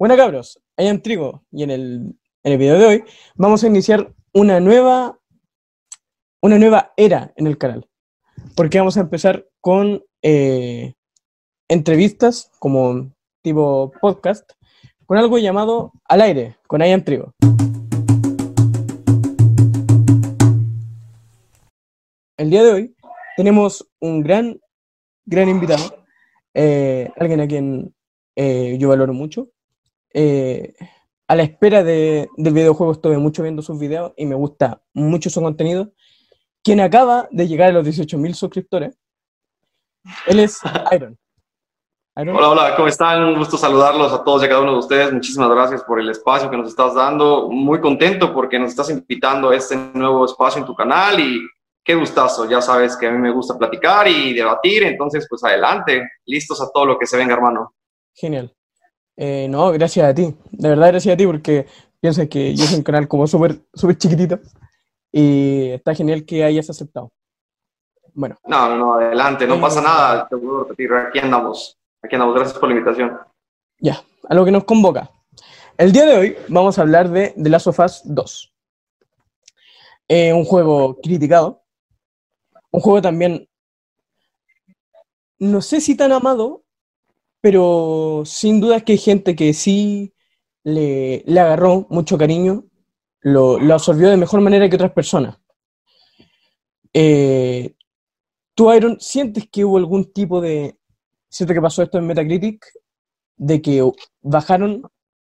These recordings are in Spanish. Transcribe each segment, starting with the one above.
Bueno, cabros, en Trigo y en el, en el video de hoy vamos a iniciar una nueva, una nueva era en el canal. Porque vamos a empezar con eh, entrevistas como tipo podcast, con algo llamado Al aire, con I Trigo. El día de hoy tenemos un gran, gran invitado, eh, alguien a quien eh, yo valoro mucho, eh, a la espera de, del videojuego estuve mucho viendo sus videos y me gusta mucho su contenido. Quien acaba de llegar a los 18.000 suscriptores, él es Iron. Hola, hola, ¿cómo están? Un gusto saludarlos a todos y a cada uno de ustedes. Muchísimas gracias por el espacio que nos estás dando. Muy contento porque nos estás invitando a este nuevo espacio en tu canal y qué gustazo. Ya sabes que a mí me gusta platicar y debatir, entonces pues adelante, listos a todo lo que se venga, hermano. Genial. Eh, no, gracias a ti. De verdad, gracias a ti porque pienso que yo soy un canal como súper súper chiquitito y está genial que hayas aceptado. Bueno. No, no, no, adelante, no pasa nada, te puedo repetir, aquí andamos, aquí andamos, gracias por la invitación. Ya, a lo que nos convoca. El día de hoy vamos a hablar de The Last of Us 2. Eh, un juego criticado, un juego también, no sé si tan amado, pero sin duda es que hay gente que sí le, agarró mucho cariño, lo, absorbió de mejor manera que otras personas. Eh, ¿Tú, Iron, sientes que hubo algún tipo de... Siento que pasó esto en Metacritic, de que bajaron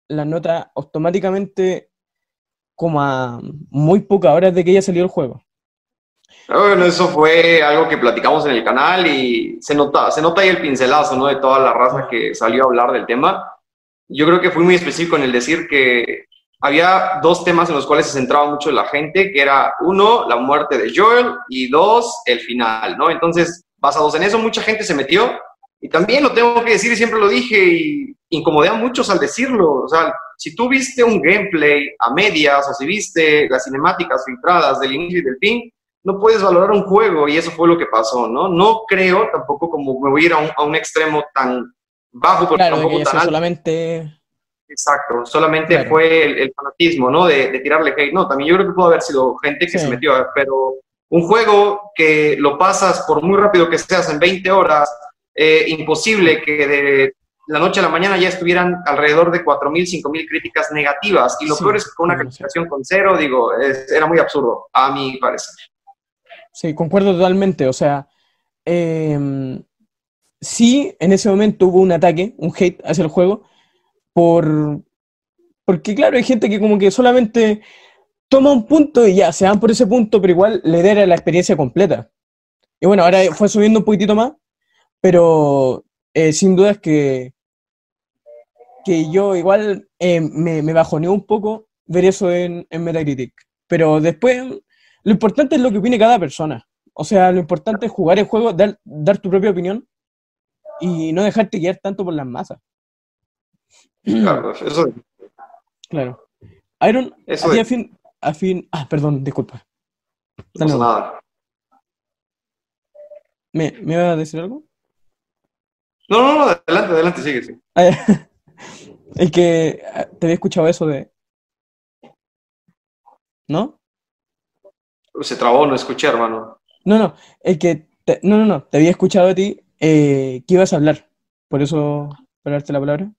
la nota automáticamente como a muy pocas horas de que ya salió el juego. Bueno, eso fue algo que platicamos en el canal y se nota, se nota ahí el pincelazo, ¿no? De toda la raza que salió a hablar del tema. Yo creo que fui muy específico en el decir que había dos temas en los cuales se centraba mucho la gente, que era uno, la muerte de Joel y dos, el final, ¿no? Entonces, basados en eso, mucha gente se metió y también lo tengo que decir y siempre lo dije y incomodé a muchos al decirlo. O sea, si tú viste un gameplay a medias o si viste las cinemáticas filtradas del inicio y del fin, no puedes valorar un juego y eso fue lo que pasó, ¿no? No creo tampoco como me voy a ir a un, extremo tan bajo, porque tampoco tan solamente... Exacto, solamente fue el, fanatismo, ¿no? De, tirarle hate. No, también yo creo que pudo haber sido gente que se metió, pero un juego que lo pasas por muy rápido que seas en 20 horas, eh, imposible que de la noche a la mañana ya estuvieran alrededor de 4.000, 5.000 críticas negativas. Y lo peor es que con una calificación con cero, digo, era muy absurdo, a mi parecer. Sí, concuerdo totalmente. O sea, em, sí, en ese momento hubo un ataque, un hate hacia el juego, por, porque claro, hay gente que como que solamente toma un punto y ya, se van por ese punto, pero igual le da la experiencia completa. Y bueno, ahora fue subiendo un poquitito más, pero eh, sin duda es que, que yo igual eh, me, me un poco ver eso en, en Metacritic. Pero después lo importante es lo que opine cada persona. O sea, lo importante es jugar el juego, dar, tu propia opinión y no dejarte guiar tanto por las masas. Claro, eso. Claro. Iron, eso a, fin, a fin. Ah, perdón, disculpa. No pasa nada. ¿Me, ¿Me iba a decir algo? No, no, no, adelante, adelante, sigue, sí. El que ah, te había escuchado eso de. ¿No? Se trabó, no escuché, hermano. No, no, el que. no, no, no, te había escuchado a ti eh, que ibas a hablar. Por eso, para darte la palabra.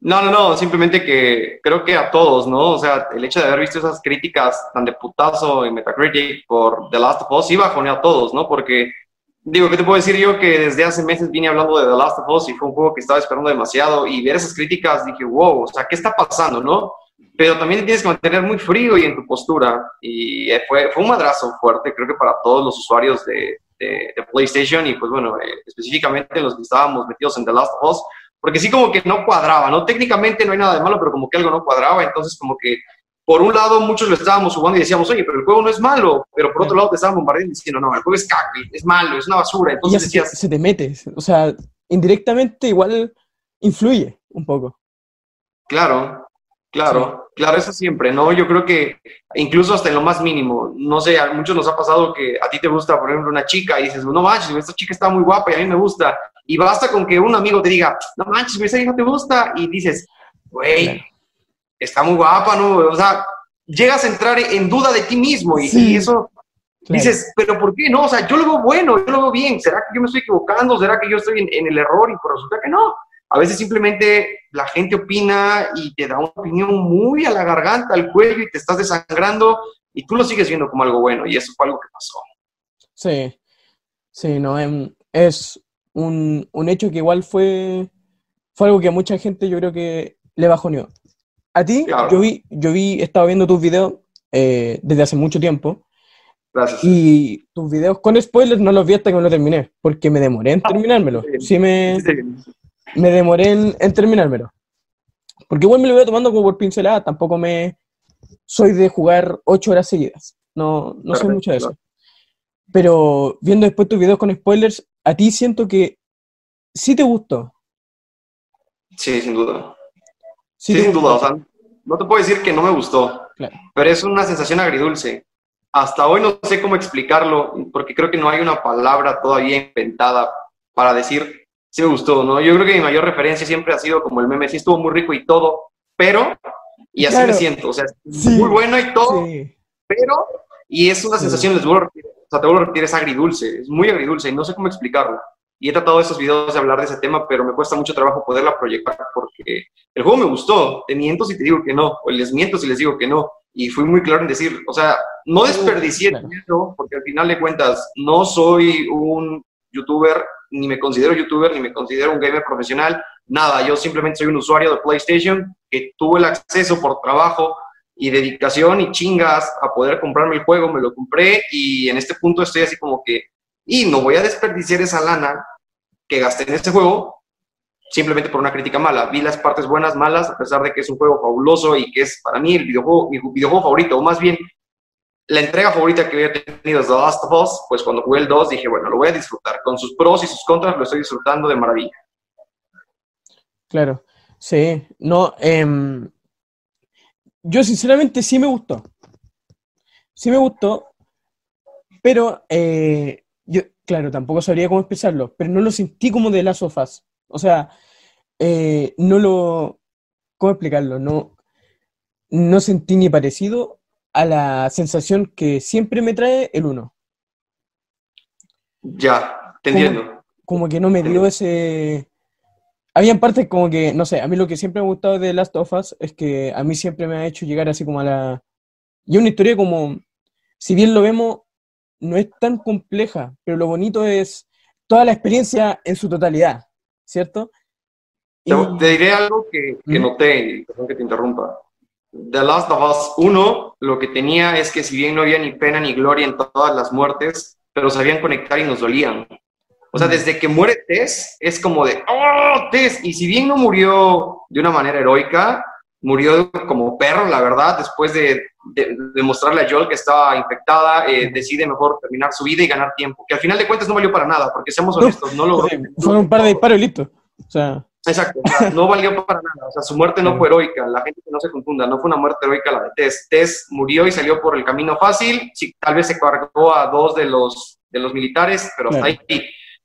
No, no, no, simplemente que creo que a todos, ¿no? O sea, el hecho de haber visto esas críticas tan de putazo en Metacritic por The Last of Us iba a a todos, ¿no? Porque, digo, ¿qué te puedo decir yo? Que desde hace meses vine hablando de The Last of Us y fue un juego que estaba esperando demasiado y ver esas críticas dije, wow, o sea, ¿qué está pasando, no? Pero también tienes que mantener muy frío y en tu postura. Y eh, fue, fue un madrazo fuerte, creo que para todos los usuarios de, de, PlayStation y pues bueno, eh, específicamente los que estábamos metidos en The Last of Us, porque sí como que no cuadraba, ¿no? Técnicamente no hay nada de malo, pero como que algo no cuadraba, entonces como que por un lado muchos lo estábamos jugando y decíamos, oye, pero el juego no es malo, pero por otro lado te estaban bombardeando diciendo, no, el juego es caca, es malo, es una basura, entonces decías... Se te mete, o sea, indirectamente igual influye un poco. Claro, Claro, claro, eso siempre, ¿no? Yo creo que incluso hasta en lo más mínimo, no sé, a muchos nos ha pasado que a ti te gusta, por ejemplo, una chica y dices, no manches, esta chica está muy guapa y a mí me gusta. Y basta con que un amigo te diga, no manches, esa hija te gusta y dices, güey, está muy guapa, ¿no? O sea, llegas a entrar en duda de ti mismo y, eso dices, pero ¿por qué no? O sea, yo lo veo bueno, yo lo veo bien, ¿será que yo me estoy equivocando? ¿Será que yo estoy en, el error? Y por resulta que no. A veces simplemente la gente opina y te da una opinión muy a la garganta, al cuello y te estás desangrando y tú lo sigues viendo como algo bueno y eso fue algo que pasó. Sí, sí, no, em, es un, un hecho que igual fue, fue algo que a mucha gente yo creo que le bajoneó. A ti, yo vi, yo vi, estaba viendo tus videos eh, desde hace mucho tiempo. Gracias. Y tus videos con spoilers no los vi hasta que no lo terminé, porque me demoré en terminármelo. Sí, me, me demoré en, terminármelo. Porque igual me lo voy tomando como por pincelada, tampoco me soy de jugar ocho horas seguidas. No, no soy mucho de eso. Pero viendo después tus videos con spoilers, a ti siento que sí te gustó. Sí, sin duda. Sí, sin duda. O sea, no te puedo decir que no me gustó, pero es una sensación agridulce. Hasta hoy no sé cómo explicarlo, porque creo que no hay una palabra todavía inventada para decir si me gustó, ¿no? Yo creo que mi mayor referencia siempre ha sido como el meme, sí estuvo muy rico y todo, pero, y así me siento, o sea, muy bueno y todo, pero, y es una sensación, les vuelvo a repetir, o sea, te vuelvo a repetir, es agridulce, es muy agridulce y no sé cómo explicarlo. Y he tratado estos videos de hablar de ese tema, pero me cuesta mucho trabajo poderla proyectar porque el juego me gustó, te miento si te digo que no, o les miento si les digo que no, y fui muy claro en decir, o sea, no desperdicié dinero, porque al final de cuentas no soy un youtuber, ni me considero youtuber, ni me considero un gamer profesional, nada, yo simplemente soy un usuario de PlayStation que tuvo el acceso por trabajo y dedicación y chingas a poder comprarme el juego, me lo compré y en este punto estoy así como que y no voy a desperdiciar esa lana que gasté en este juego simplemente por una crítica mala. Vi las partes buenas, malas, a pesar de que es un juego fabuloso y que es para mí el videojuego, mi videojuego favorito, o más bien la entrega favorita que había tenido es The Last of Us, pues cuando jugué el 2 dije, bueno, lo voy a disfrutar. Con sus pros y sus contras lo estoy disfrutando de maravilla. Claro, sí, no, em, yo sinceramente sí me gustó. Sí me gustó, pero eh, yo, claro, tampoco sabría cómo expresarlo, pero no lo sentí como de las sofás. O sea, eh, no lo. ¿Cómo explicarlo? No, no sentí ni parecido a la sensación que siempre me trae el uno. Ya, te entiendo. Como, que no me dio ese. Habían partes como que, no sé, a mí lo que siempre me ha gustado de Last of Us es que a mí siempre me ha hecho llegar así como a la. Y una historia como, si bien lo vemos no es tan compleja, pero lo bonito es toda la experiencia en su totalidad, ¿cierto? Te, diré algo que, que noté, perdón que te interrumpa. The Last of Us 1 lo que tenía es que si bien no había ni pena ni gloria en todas las muertes, pero sabían conectar y nos dolían. O sea, desde que muere Tess, es como de, ¡oh, Tess! Y si bien no murió de una manera heroica, murió como perro, la verdad, después de, demostrarle a Joel que estaba infectada, eh, decide mejor terminar su vida y ganar tiempo, que al final de cuentas no valió para nada, porque seamos honestos, no, logró... Fue un par de disparos y listo. O sea... Exacto, no valió para nada, o sea, su muerte no fue heroica, la gente no se confunda, no fue una muerte heroica la de Tess. Tess murió y salió por el camino fácil, sí, tal vez se cargó a dos de los, de los militares, pero hasta ahí.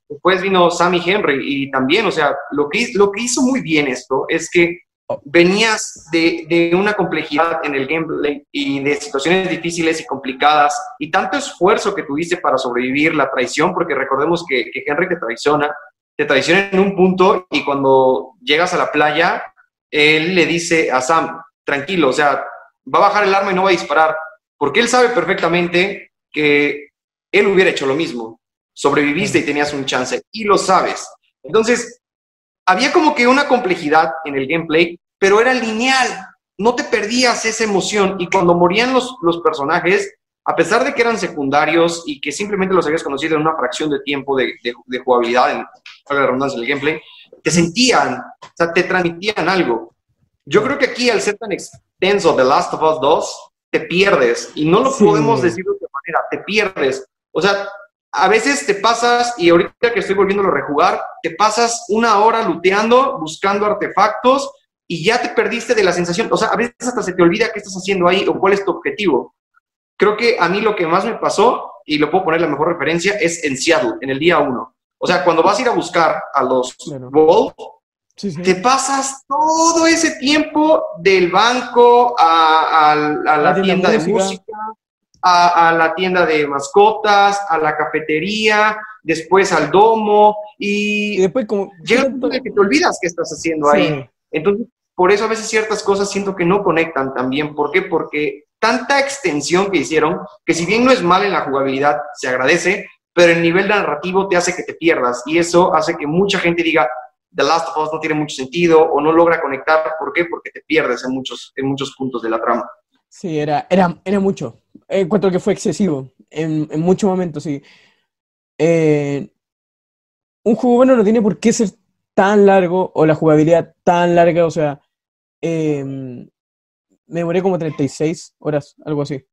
Después vino Sammy Henry y también, o sea, lo que, lo que hizo muy bien esto es que venías de, de, una complejidad en el gameplay y de situaciones difíciles y complicadas y tanto esfuerzo que tuviste para sobrevivir, la traición, porque recordemos que, que Henry te traiciona, te traiciona en un punto y cuando llegas a la playa, él le dice a Sam, tranquilo, o sea, va a bajar el arma y no va a disparar, porque él sabe perfectamente que él hubiera hecho lo mismo. Sobreviviste y tenías un chance y lo sabes. Entonces, había como que una complejidad en el gameplay, pero era lineal, no te perdías esa emoción y cuando morían los, los personajes, a pesar de que eran secundarios y que simplemente los habías conocido en una fracción de tiempo de, de, jugabilidad, en la redundancia del gameplay, te sentían, o sea, te transmitían algo. Yo creo que aquí, al ser tan extenso The Last of Us 2, te pierdes y no lo podemos decir de otra manera, te pierdes. O sea, a veces te pasas, y ahorita que estoy volviéndolo a rejugar, te pasas una hora luteando, buscando artefactos y ya te perdiste de la sensación. O sea, a veces hasta se te olvida qué estás haciendo ahí o cuál es tu objetivo. Creo que a mí lo que más me pasó, y lo puedo poner la mejor referencia, es en Seattle, en el día uno. O sea, cuando vas a ir a buscar a los Wolves, Te pasas todo ese tiempo del banco a, la, tienda, de música, a, la tienda de mascotas, a la cafetería, después al domo y, después como... Llega el punto en que te olvidas qué estás haciendo ahí. Entonces, por eso a veces ciertas cosas siento que no conectan también. ¿Por qué? Porque tanta extensión que hicieron, que si bien no es mal en la jugabilidad, se agradece, pero el nivel narrativo te hace que te pierdas y eso hace que mucha gente diga, The Last of Us no tiene mucho sentido o no logra conectar. ¿Por qué? Porque te pierdes en muchos, en muchos puntos de la trama. Sí, era, era, era mucho. Encuentro que fue excesivo en, en muchos momentos, sí. Eh, un juego bueno no tiene por qué ser tan largo o la jugabilidad tan larga, o sea, em, me demoré como 36 horas, algo así.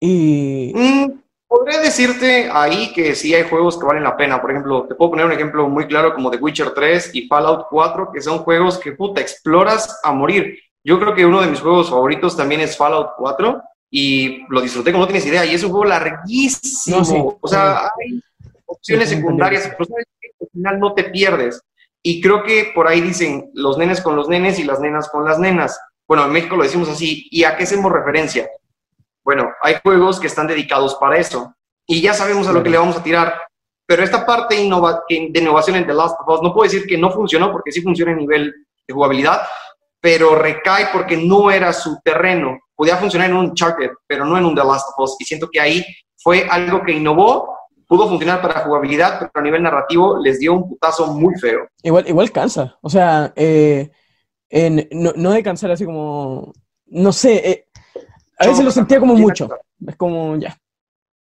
Y... Mm, podría decirte ahí que sí hay juegos que valen la pena. Por ejemplo, te puedo poner un ejemplo muy claro como The Witcher 3 y Fallout 4, que son juegos que puta, exploras a morir. Yo creo que uno de mis juegos favoritos también es Fallout 4 y lo disfruté como no tienes idea. Y es un juego larguísimo. o sea, hay opciones secundarias, pero sabes que al final no te pierdes. Y creo que por ahí dicen los nenes con los nenes y las nenas con las nenas. Bueno, en México lo decimos así. ¿Y a qué hacemos referencia? Bueno, hay juegos que están dedicados para eso. Y ya sabemos a lo que le vamos a tirar. Pero esta parte de innovación en The Last of Us, no puedo decir que no funcionó, porque sí funciona a nivel de jugabilidad, pero recae porque no era su terreno. Podía funcionar en un Uncharted, pero no en un The Last of Us. Y siento que ahí fue algo que innovó pudo funcionar para jugabilidad, pero a nivel narrativo les dio un putazo muy feo. Igual, igual cansa, o sea, eh, no, no, de cansar así como, no sé, eh, a veces lo sentía como mucho, es como ya.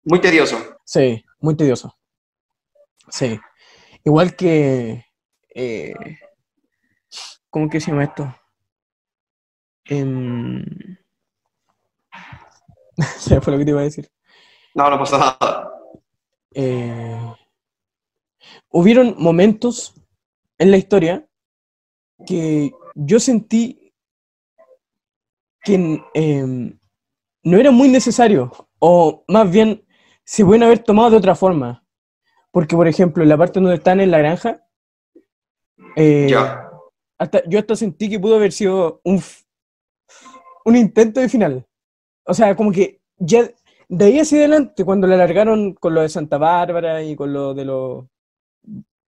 Muy tedioso. Sí, muy tedioso. Sí. Igual que, eh, ¿cómo que se llama esto? Eh, fue lo que te iba a decir. No, no pasa nada. Eh, hubieron momentos en la historia que yo sentí que em, no era muy necesario, o más bien se pueden haber tomado de otra forma. Porque, por ejemplo, en la parte donde están en la granja, eh, hasta, yo hasta sentí que pudo haber sido un, un intento de final. O sea, como que ya de ahí hacia adelante, cuando la alargaron con lo de Santa Bárbara y con lo de los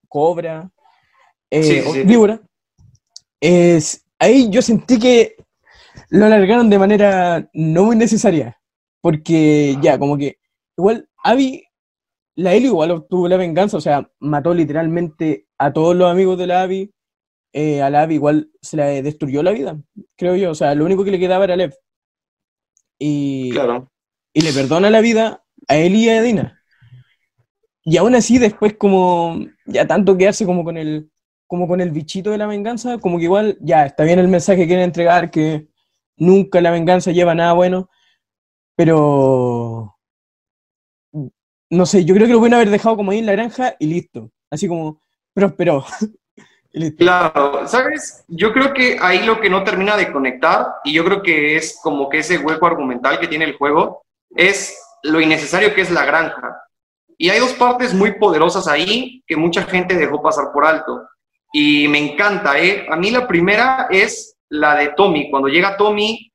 Cobra, eh, es, ahí yo sentí que lo alargaron de manera no muy necesaria, porque ya, como que igual Abby, la Eli igual obtuvo la venganza, o sea, mató literalmente a todos los amigos de la Abby, eh, a la Abby igual se le destruyó la vida, creo yo, o sea, lo único que le quedaba era Lev. Y, claro y le perdona la vida a él y a Dina. Y aún así, después, como ya tanto quedarse como con el, como con el bichito de la venganza, como que igual, ya está bien el mensaje que quieren entregar, que nunca la venganza lleva nada bueno, pero no sé, yo creo que lo pueden haber dejado como ahí en la granja y listo. Así como prosperó. Claro, ¿sabes? Yo creo que ahí lo que no termina de conectar, y yo creo que es como que ese hueco argumental que tiene el juego, es lo innecesario que es la granja. Y hay dos partes muy poderosas ahí que mucha gente dejó pasar por alto. Y me encanta, ¿eh? A mí la primera es la de Tommy. Cuando llega Tommy,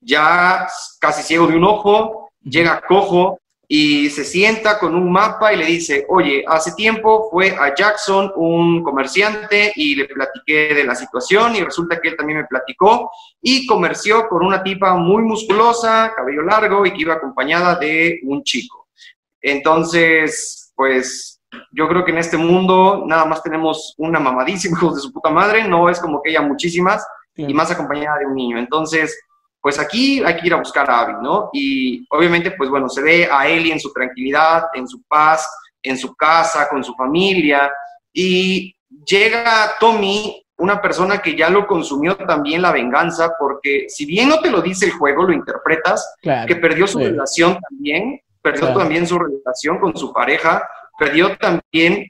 ya casi ciego de un ojo, llega cojo y se sienta con un mapa y le dice, oye, hace tiempo fue a Jackson un comerciante y le platiqué de la situación y resulta que él también me platicó y comerció con una tipa muy musculosa, cabello largo y que iba acompañada de un chico. Entonces, pues yo creo que en este mundo nada más tenemos una mamadísima hijos de su puta madre, no es como que haya muchísimas y más acompañada de un niño. Entonces, pues aquí hay que ir a buscar a Abby, ¿no? Y obviamente, pues bueno, se ve a Ellie en su tranquilidad, en su paz, en su casa, con su familia, y llega Tommy, una persona que ya lo consumió también la venganza, porque si bien no te lo dice el juego, lo interpretas, que perdió su relación también, perdió también su relación con su pareja, perdió también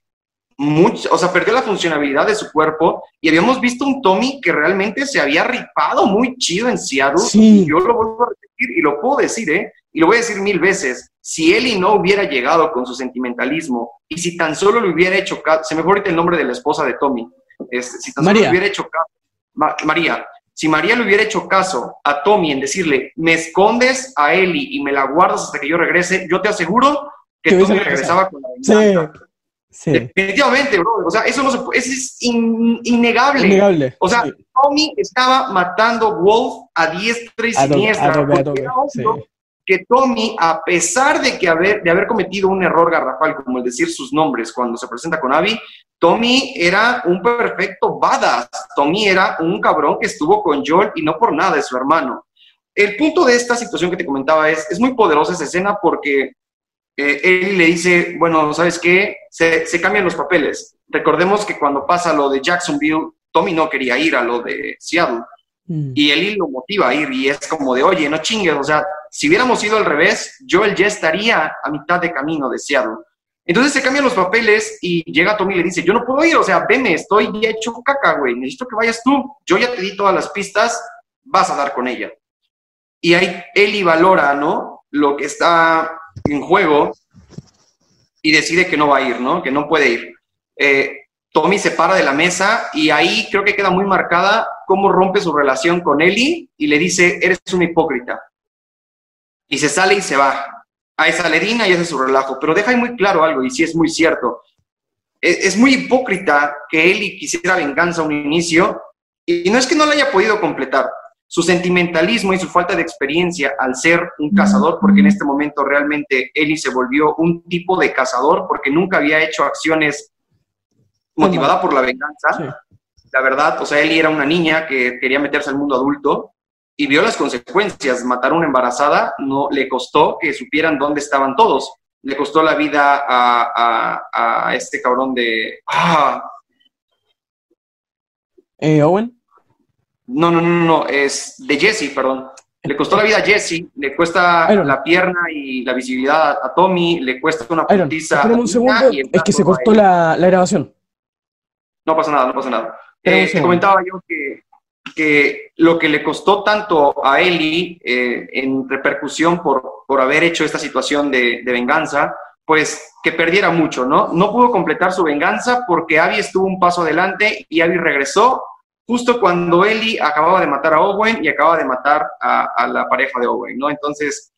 mucho, o sea, perdió la funcionalidad de su cuerpo y habíamos visto un Tommy que realmente se había ripado muy chido en Seattle. Sí. yo lo vuelvo a repetir y lo puedo decir, ¿eh? Y lo voy a decir mil veces. Si Eli no hubiera llegado con su sentimentalismo y si tan solo le hubiera hecho, se me fue ahorita el nombre de la esposa de Tommy, este, si tan solo le hubiera hecho caso, María, si María le hubiera hecho caso a Tommy en decirle, me escondes a Eli y me la guardas hasta que yo regrese, yo te aseguro que Tommy regresaba con la venganza. Sí. Definitivamente, bro. O sea, eso, no se, eso es innegable. innegable. O sea, Tommy estaba matando Wolf a diestra y siniestra. Que Tommy, a pesar de, que haber, de haber cometido un error garrafal, como el decir sus nombres cuando se presenta con Abby, Tommy era un perfecto badass. Tommy era un cabrón que estuvo con Joel y no por nada de su hermano. El punto de esta situación que te comentaba es, es muy poderosa esa escena porque eh, él le dice, bueno, ¿sabes qué? Se, se, cambian los papeles. Recordemos que cuando pasa lo de Jacksonville, Tommy no quería ir a lo de Seattle. Mm. Y él lo motiva a ir y es como de, oye, no chingues, o sea, si hubiéramos ido al revés, Joel ya estaría a mitad de camino de Seattle. Entonces se cambian los papeles y llega Tommy y le dice, yo no puedo ir, o sea, veme, estoy ya hecho caca, güey, necesito que vayas tú. Yo ya te di todas las pistas, vas a dar con ella. Y ahí Eli valora, ¿no? Lo que está en juego y decide que no va a ir, ¿no? Que no puede ir. Eh, Tommy se para de la mesa y ahí creo que queda muy marcada cómo rompe su relación con Eli y le dice, eres una hipócrita. Y se sale y se va. A esa ledina y hace su relajo. Pero deja ahí muy claro algo, y sí es muy cierto. Es, es muy hipócrita que Eli quisiera venganza a un inicio, y no es que no la haya podido completar, su sentimentalismo y su falta de experiencia al ser un cazador, porque en este momento realmente Eli se volvió un tipo de cazador porque nunca había hecho acciones motivada por la venganza. La verdad, o sea, Eli era una niña que quería meterse al mundo adulto y vio las consecuencias. Matar a una embarazada no le costó que supieran dónde estaban todos. Le costó la vida a, a, este cabrón de... Ah. Eh, Owen. No, no, no, no, es de Jesse, perdón. Le costó la vida a Jesse, le cuesta la pierna y la visibilidad a Tommy, le cuesta una putiza. un segundo, es que se cortó la, grabación. No pasa nada, no pasa nada. Eh, comentaba yo que, que, lo que le costó tanto a Eli eh, en repercusión por, por haber hecho esta situación de, de, venganza, pues que perdiera mucho, ¿no? No pudo completar su venganza porque Abby estuvo un paso adelante y Abby regresó justo cuando Ellie acababa de matar a Owen y acaba de matar a, la pareja de Owen, ¿no? Entonces,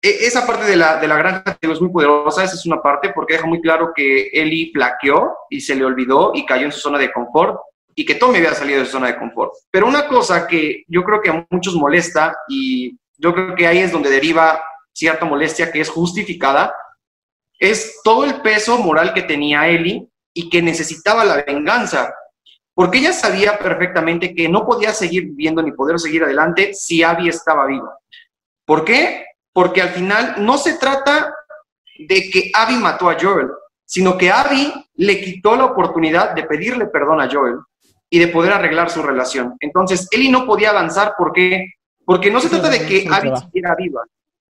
e, esa parte de la, de la granja es muy poderosa, esa es una parte porque deja muy claro que Ellie flaqueó y se le olvidó y cayó en su zona de confort y que Tommy había salido de su zona de confort. Pero una cosa que yo creo que a muchos molesta y yo creo que ahí es donde deriva cierta molestia que es justificada, es todo el peso moral que tenía Ellie y que necesitaba la venganza porque ella sabía perfectamente que no podía seguir viviendo ni poder seguir adelante si Abby estaba viva. ¿Por qué? Porque al final no se trata de que Abby mató a Joel, sino que Abby le quitó la oportunidad de pedirle perdón a Joel y de poder arreglar su relación. Entonces, Ellie no podía avanzar porque, porque no se trata de que Abby siguiera viva.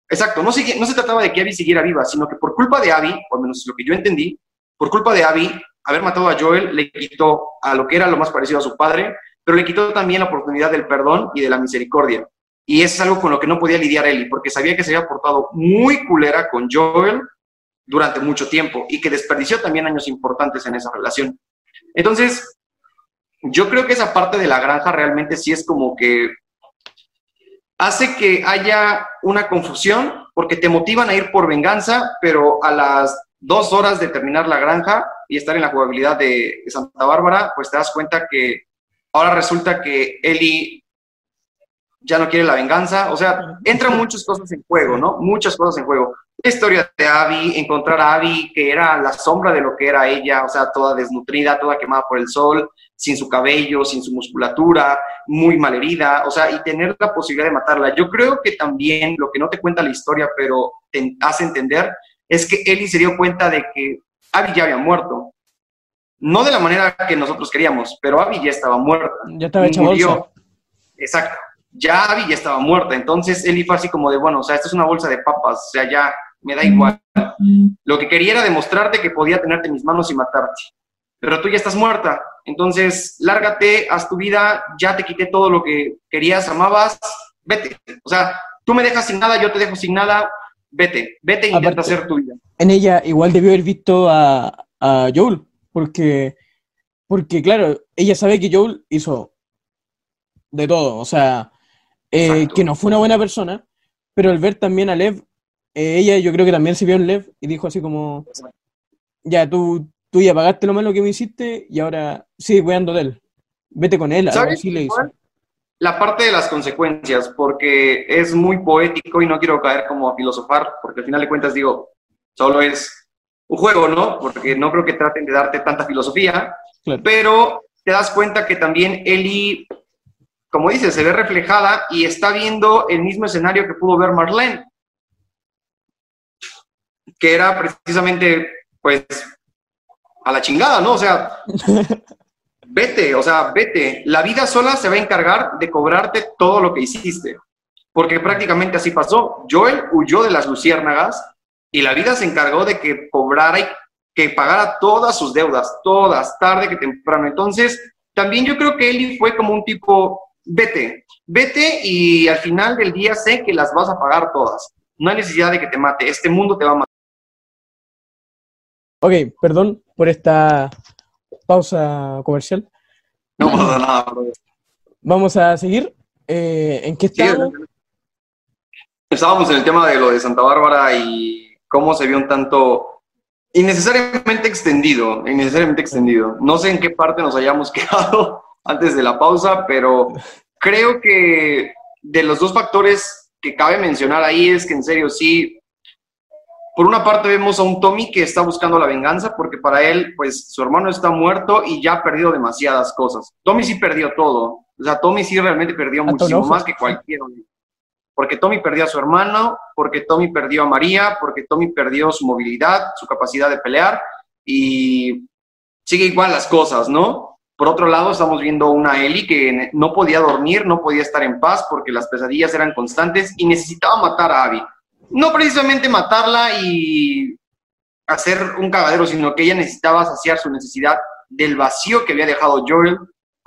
Exacto, no, no se trataba de que Abby siguiera viva, sino que por culpa de Abby, por menos lo que yo entendí, por culpa de Abby, haber matado a Joel le quitó a lo que era lo más parecido a su padre, pero le quitó también la oportunidad del perdón y de la misericordia. Y es algo con lo que no podía lidiar Ellie, porque sabía que se había portado muy culera con Joel durante mucho tiempo y que desperdició también años importantes en esa relación. Entonces, yo creo que esa parte de la granja realmente sí es como que hace que haya una confusión porque te motivan a ir por venganza, pero a las dos horas de terminar la granja y estar en la jugabilidad de, Santa Bárbara, pues te das cuenta que ahora resulta que Eli ya no quiere la venganza. O sea, entran muchas cosas en juego, ¿no? Muchas cosas en juego. La historia de Abby, encontrar a Abby, que era la sombra de lo que era ella, o sea, toda desnutrida, toda quemada por el sol, sin su cabello, sin su musculatura, muy malherida, o sea, y tener la posibilidad de matarla. Yo creo que también lo que no te cuenta la historia, pero te hace entender, es que Eli se dio cuenta de que Abby ya había muerto. No de la manera que nosotros queríamos, pero Abby ya estaba muerta. Ya estaba hecha bolsa. Exacto. Ya Abby ya estaba muerta. Entonces Eli fue así como de, bueno, o sea, esta es una bolsa de papas, o sea, ya me da igual. Lo que quería era demostrarte que podía tenerte en mis manos y matarte. Pero tú ya estás muerta. Entonces, lárgate, haz tu vida, ya te quité todo lo que querías, amabas, vete. O sea, tú me dejas sin nada, yo te dejo sin nada, vete, vete e intenta hacer tu vida. En ella igual debió haber visto a, a Joel, porque Porque, claro, ella sabe que Joel hizo de todo, o sea, eh, que no fue una buena persona, pero al ver también a Lev, eh, ella yo creo que también se vio en Lev y dijo así como, ya, tú, tú ya pagaste lo malo que me hiciste y ahora sí, voy ando de él. Vete con él, algo así le hizo. La parte de las consecuencias, porque es muy poético y no quiero caer como a filosofar, porque al final de cuentas digo, solo es un juego, ¿no? Porque no creo que traten de darte tanta filosofía, pero te das cuenta que también Eli, como dices, se ve reflejada y está viendo el mismo escenario que pudo ver Marlene, que era precisamente, pues, a la chingada, ¿no? O sea, vete, o sea, vete. La vida sola se va a encargar de cobrarte todo lo que hiciste. Porque prácticamente así pasó. Joel huyó de las luciérnagas y la vida se encargó de que cobrara y que pagara todas sus deudas, todas, tarde que temprano. Entonces, también yo creo que Eli fue como un tipo, vete, vete y al final del día sé que las vas a pagar todas. No hay necesidad de que te mate, este mundo te va a matar. Ok, perdón por esta pausa comercial. No pasa nada, Vamos a seguir. Eh, ¿En qué estamos? Estábamos en el tema de lo de Santa Bárbara y cómo se vio un tanto innecesariamente extendido, innecesariamente extendido. No sé en qué parte nos hayamos quedado antes de la pausa, pero creo que de los dos factores que cabe mencionar ahí es que en serio sí por una parte vemos a un Tommy que está buscando la venganza porque para él, pues su hermano está muerto y ya ha perdido demasiadas cosas. Tommy sí perdió todo. O sea, Tommy sí realmente perdió muchísimo más que cualquiera. Porque Tommy perdió a su hermano, porque Tommy perdió a María, porque Tommy perdió su movilidad, su capacidad de pelear y sigue igual las cosas, ¿no? Por otro lado, estamos viendo una Ellie que no podía dormir, no podía estar en paz porque las pesadillas eran constantes y necesitaba matar a Abby no precisamente matarla y hacer un cagadero, sino que ella necesitaba saciar su necesidad del vacío que había dejado Joel,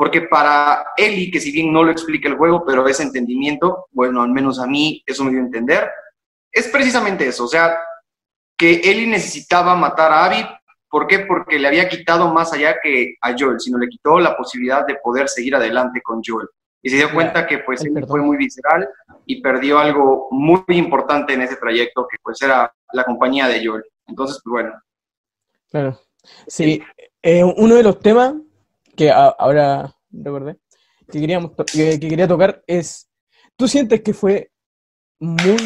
porque para Ellie, que si bien no lo explica el juego, pero ese entendimiento, bueno, al menos a mí eso me dio a entender, es precisamente eso, o sea, que Ellie necesitaba matar a Abby, ¿por qué? Porque le había quitado más allá que a Joel, sino le quitó la posibilidad de poder seguir adelante con Joel y se dio cuenta que pues fue muy visceral y perdió algo muy importante en ese trayecto que pues era la compañía de Joel. Entonces, pues bueno. Claro. Sí, eh, uno de los temas que ahora recordé que, queríamos que, quería tocar es, ¿tú sientes que fue muy,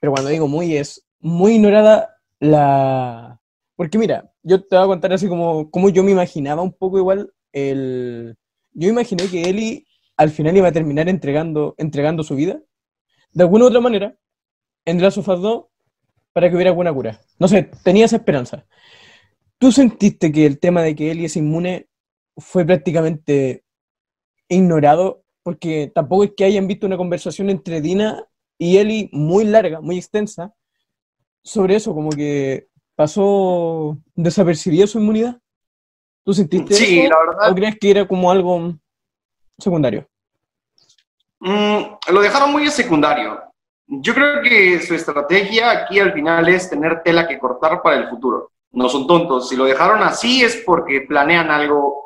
pero cuando digo muy es muy ignorada la... Porque mira, yo te voy a contar así como, como yo me imaginaba un poco igual el... Yo imaginé que Eli al final iba a terminar entregando, entregando su vida, de alguna u otra manera, en The Last of 2 para que hubiera buena cura. No sé, tenía esa esperanza. ¿Tú sentiste que el tema de que Ellie es inmune fue prácticamente ignorado? Porque tampoco es que hayan visto una conversación entre Dina y Ellie muy larga, muy extensa, sobre eso, como que pasó desapercibida su inmunidad. ¿Tú sentiste sí, eso? La verdad. ¿O crees que era como algo secundario? Mm, lo dejaron muy secundario. Yo creo que su estrategia aquí al final es tener tela que cortar para el futuro. No son tontos. Si lo dejaron así es porque planean algo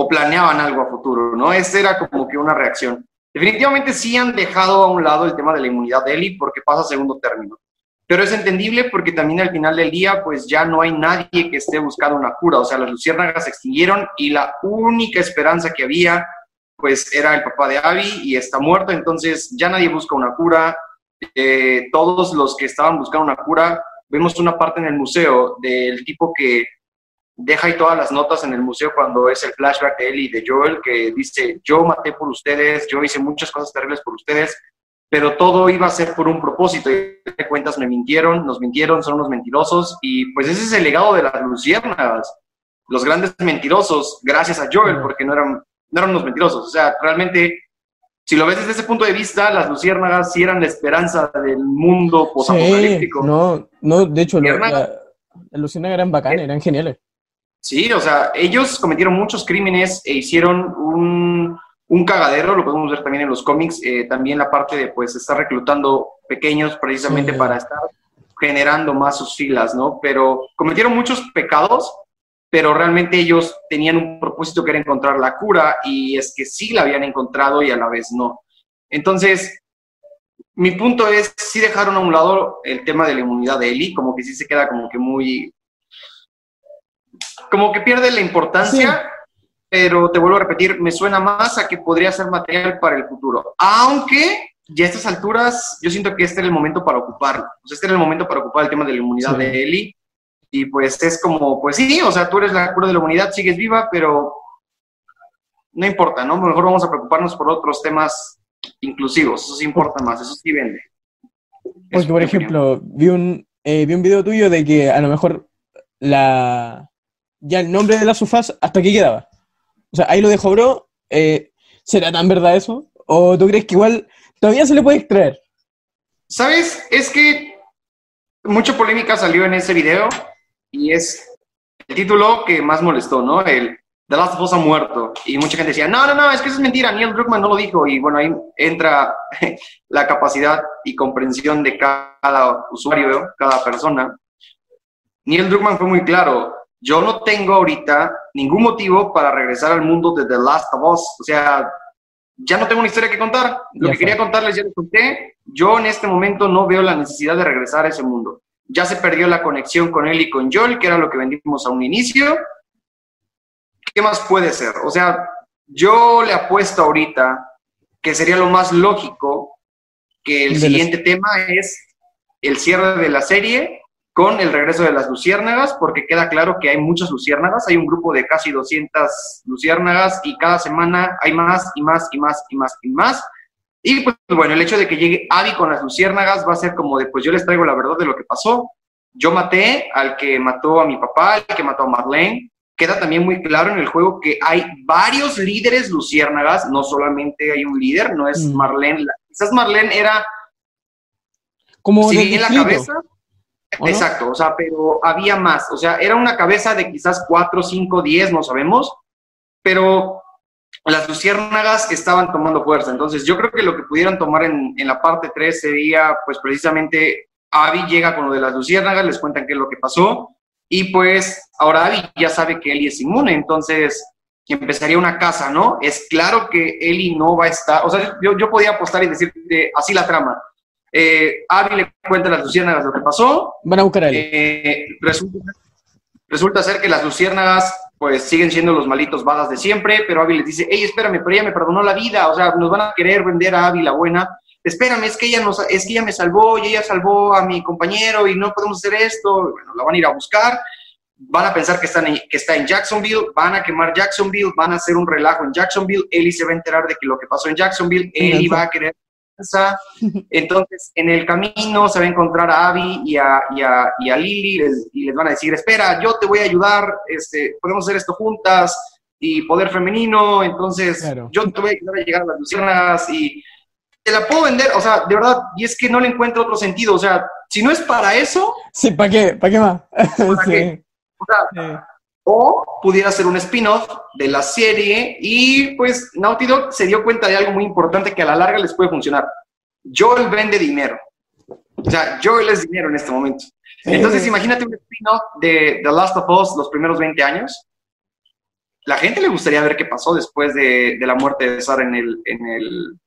o planeaban algo a futuro, ¿no? Esa era como que una reacción. Definitivamente sí han dejado a un lado el tema de la inmunidad de Eli porque pasa a segundo término. Pero es entendible porque también al final del día, pues ya no hay nadie que esté buscando una cura. O sea, las luciérnagas se extinguieron y la única esperanza que había pues era el papá de Abby y está muerto, entonces ya nadie busca una cura. Eh, todos los que estaban buscando una cura, vemos una parte en el museo del tipo que deja ahí todas las notas en el museo cuando es el flashback de él y de Joel, que dice, yo maté por ustedes, yo hice muchas cosas terribles por ustedes, pero todo iba a ser por un propósito. Y de cuentas me mintieron, nos mintieron, son unos mentirosos, y pues ese es el legado de las luciérnagas, los grandes mentirosos, gracias a Joel, porque no eran no eran unos mentirosos. O sea, realmente, si lo ves desde ese punto de vista, las luciérnagas sí eran la esperanza del mundo posapocalíptico. no, no, de hecho, las luciérnagas eran bacanas, eran geniales. Sí, o sea, ellos cometieron muchos crímenes e hicieron un, un cagadero, lo podemos ver también en los cómics, eh, también la parte de pues estar reclutando pequeños precisamente para estar generando más sus filas, ¿no? Pero cometieron muchos pecados pero realmente ellos tenían un propósito que era encontrar la cura y es que sí la habían encontrado y a la vez no. Entonces, mi punto es, sí dejaron a un lado el tema de la inmunidad de Eli, como que sí se queda como que muy... como que pierde la importancia, pero te vuelvo a repetir, me suena más a que podría ser material para el futuro. Aunque ya a estas alturas yo siento que este era el momento para ocuparlo. este era el momento para ocupar el tema de la inmunidad de Eli. Y pues es como, pues sí, o sea, tú eres la cura de la humanidad, sigues viva, pero no importa, ¿no? Mejor vamos a preocuparnos por otros temas inclusivos, eso sí importa más, eso sí vende. Porque, por ejemplo, vi un, eh, vi un video tuyo de que a lo mejor la ya el nombre de la sofás hasta aquí quedaba. O sea, ahí lo dejó, bro. Eh, ¿Será tan verdad eso? ¿O tú crees que igual todavía se le puede extraer? ¿Sabes? Es que mucha polémica salió en ese video y es el título que más molestó, ¿no? El The Last of Us ha muerto. Y mucha gente decía, no, no, no, es que eso es mentira, Neil Druckmann no lo dijo. Y bueno, ahí entra la capacidad y comprensión de cada usuario, cada persona. Neil Druckmann fue muy claro, yo no tengo ahorita ningún motivo para regresar al mundo de The Last of Us. O sea, ya no tengo una historia que contar. Lo que quería contarles ya les conté. Yo en este momento no veo la necesidad de regresar a ese mundo. Ya se perdió la conexión con él y con Joel, que era lo que vendimos a un inicio. ¿Qué más puede ser? O sea, yo le apuesto ahorita que sería lo más lógico que el siguiente tema es el cierre de la serie con el regreso de las luciérnagas, porque queda claro que hay muchas luciérnagas, hay un grupo de casi 200 luciérnagas y cada semana hay más y más y más y más y más. Y pues bueno, el hecho de que llegue Abby con las luciérnagas va a ser como de, pues yo les traigo la verdad de lo que pasó. Yo maté al que mató a mi papá, al que mató a Marlene. Queda también muy claro en el juego que hay varios líderes luciérnagas, no solamente hay un líder, no es mm. Marlene. Quizás Marlene era como en la cabeza Exacto, o sea, pero había más, o sea, era una cabeza de quizás 4, 5, 10, no sabemos, pero las luciérnagas estaban tomando fuerza. Entonces, yo creo que lo que pudieran tomar en, en la parte 3 sería, pues precisamente, Abby llega con lo de las luciérnagas, les cuentan qué es lo que pasó, y pues ahora Abby ya sabe que Eli es inmune, entonces empezaría una casa, ¿no? Es claro que Eli no va a estar, o sea, yo, yo podía apostar y decirte así la trama eh, Abby le cuenta a las luciérnagas lo que pasó. Van a buscar a él. Eh, resulta, ser que las luciérnagas pues siguen siendo los malitos vagas de siempre, pero Abby les dice, hey, espérame, pero ella me perdonó la vida, o sea, nos van a querer vender a Abby la buena. Espérame, es que ella nos, es que ella me salvó y ella salvó a mi compañero y no podemos hacer esto. Bueno, la van a ir a buscar, van a pensar que, están que está en Jacksonville, van a quemar Jacksonville, van a hacer un relajo en Jacksonville, Ellie se va a enterar de que lo que pasó en Jacksonville, Ellie va a querer entonces, en el camino se va a encontrar a Abby y a, y a, y a Lily y les van a decir, espera, yo te voy a ayudar, este, podemos hacer esto juntas y poder femenino, entonces yo te voy a ayudar a llegar a las luciérnagas y te la puedo vender, o sea, de verdad, y es que no le encuentro otro sentido, o sea, si no es para eso... Sí, ¿para qué? ¿Para qué más? O, pudiera ser un spin-off de la serie y pues Naughty Dog se dio cuenta de algo muy importante que a la larga les puede funcionar. Joel vende dinero. O sea, Joel es dinero en este momento. Entonces, imagínate un spin-off de The Last of Us los primeros 20 años. La gente le gustaría ver qué pasó después de, la muerte de Sarah en el, en el,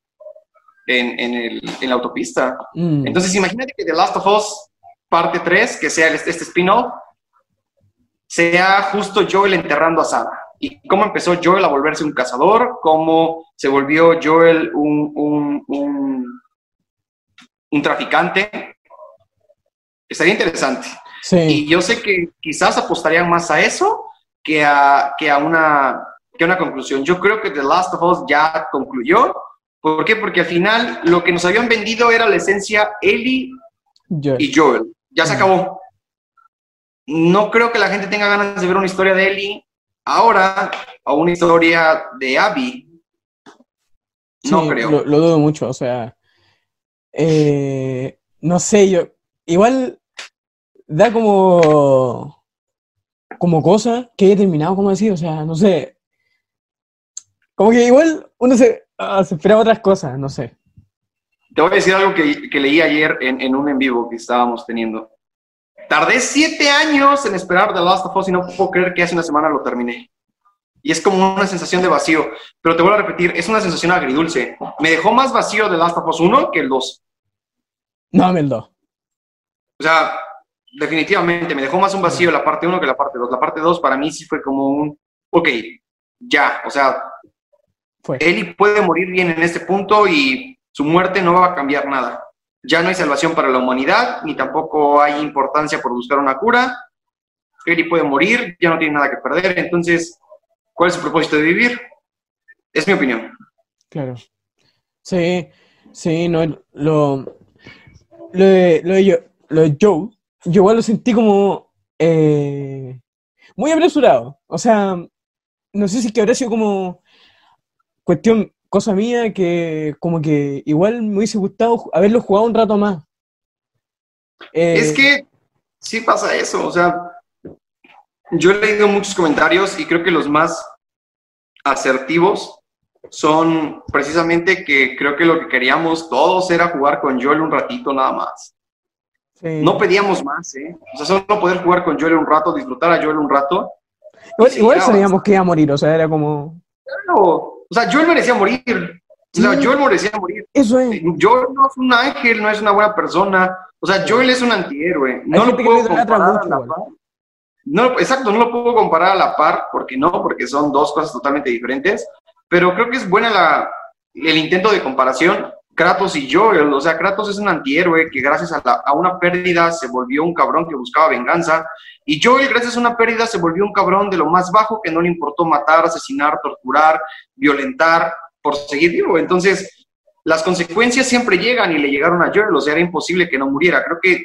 en, el, en la autopista. Mm. Entonces, imagínate que The Last of Us parte 3, que sea este spin-off, sea justo Joel enterrando a Sara. Y cómo empezó Joel a volverse un cazador, cómo se volvió Joel un, un, un, traficante. Estaría interesante. Y yo sé que quizás apostarían más a eso que a, que a, una, que una conclusión. Yo creo que The Last of Us ya concluyó. ¿Por qué? Porque al final lo que nos habían vendido era la esencia Ellie y Joel. Ya se acabó no creo que la gente tenga ganas de ver una historia de Ellie ahora o una historia de Abby. No creo. Lo, dudo mucho, o sea. Eh, no sé, yo. Igual da como. como cosa que haya terminado, como decir, o sea, no sé. Como que igual uno se, ah, se espera otras cosas, no sé. Te voy a decir algo que, leí ayer en, en un en vivo que estábamos teniendo tardé siete años en esperar The Last of Us y no puedo creer que hace una semana lo terminé. Y es como una sensación de vacío. Pero te vuelvo a repetir, es una sensación agridulce. Me dejó más vacío The Last of Us 1 que el 2. No, el 2. O sea, definitivamente me dejó más un vacío la parte 1 que la parte 2. La parte 2 para mí sí fue como un, ok, ya, o sea, fue. Eli puede morir bien en este punto y su muerte no va a cambiar nada. Ya no hay salvación para la humanidad, ni tampoco hay importancia por buscar una cura. Eli puede morir, ya no tiene nada que perder. Entonces, ¿cuál es su propósito de vivir? Es mi opinión. Claro. Sí, sí, no, lo, lo, de, lo, de, lo de Joe, yo igual lo sentí como eh, muy apresurado. O sea, no sé si que habrá sido como cuestión cosa mía que como que igual me hubiese gustado haberlo jugado un rato más. es eh, que sí pasa eso, o sea, yo he leído muchos comentarios y creo que los más asertivos son precisamente que creo que lo que queríamos todos era jugar con Joel un ratito nada más. No pedíamos más, ¿eh? O sea, solo poder jugar con Joel un rato, disfrutar a Joel un rato. Igual, sabíamos que iba a morir, o sea, era como... Claro, o sea, Joel merecía morir. O sea, Joel merecía morir. Eso es. Joel no es un ángel, no es una buena persona. O sea, Joel es un antihéroe. No lo puedo comparar a la par. No, exacto, no lo puedo comparar a la par, porque no, porque son dos cosas totalmente diferentes. Pero creo que es buena la, el intento de comparación. Kratos y Joel, o sea, Kratos es un antihéroe que gracias a, una pérdida se volvió un cabrón que buscaba venganza, y Joel, gracias a una pérdida, se volvió un cabrón de lo más bajo que no le importó matar, asesinar, torturar, violentar por seguir vivo. Entonces, las consecuencias siempre llegan y le llegaron a Joel, o sea, era imposible que no muriera. Creo que,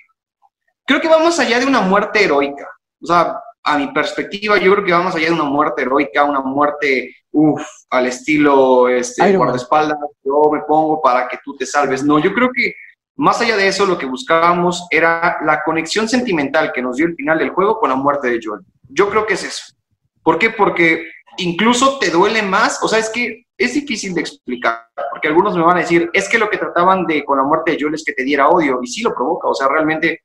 creo que vamos allá de una muerte heroica. O sea, a mi perspectiva, yo creo que vamos allá de una muerte heroica, una muerte, uff, al estilo este, guardaespaldas, yo me pongo para que tú te salves. No, yo creo que más allá de eso, lo que buscábamos era la conexión sentimental que nos dio el final del juego con la muerte de Joel. Yo creo que es eso. ¿Por qué? Porque incluso te duele más, o sea, es que es difícil de explicar, porque algunos me van a decir, es que lo que trataban de con la muerte de Joel es que te diera odio, y sí lo provoca, o sea, realmente,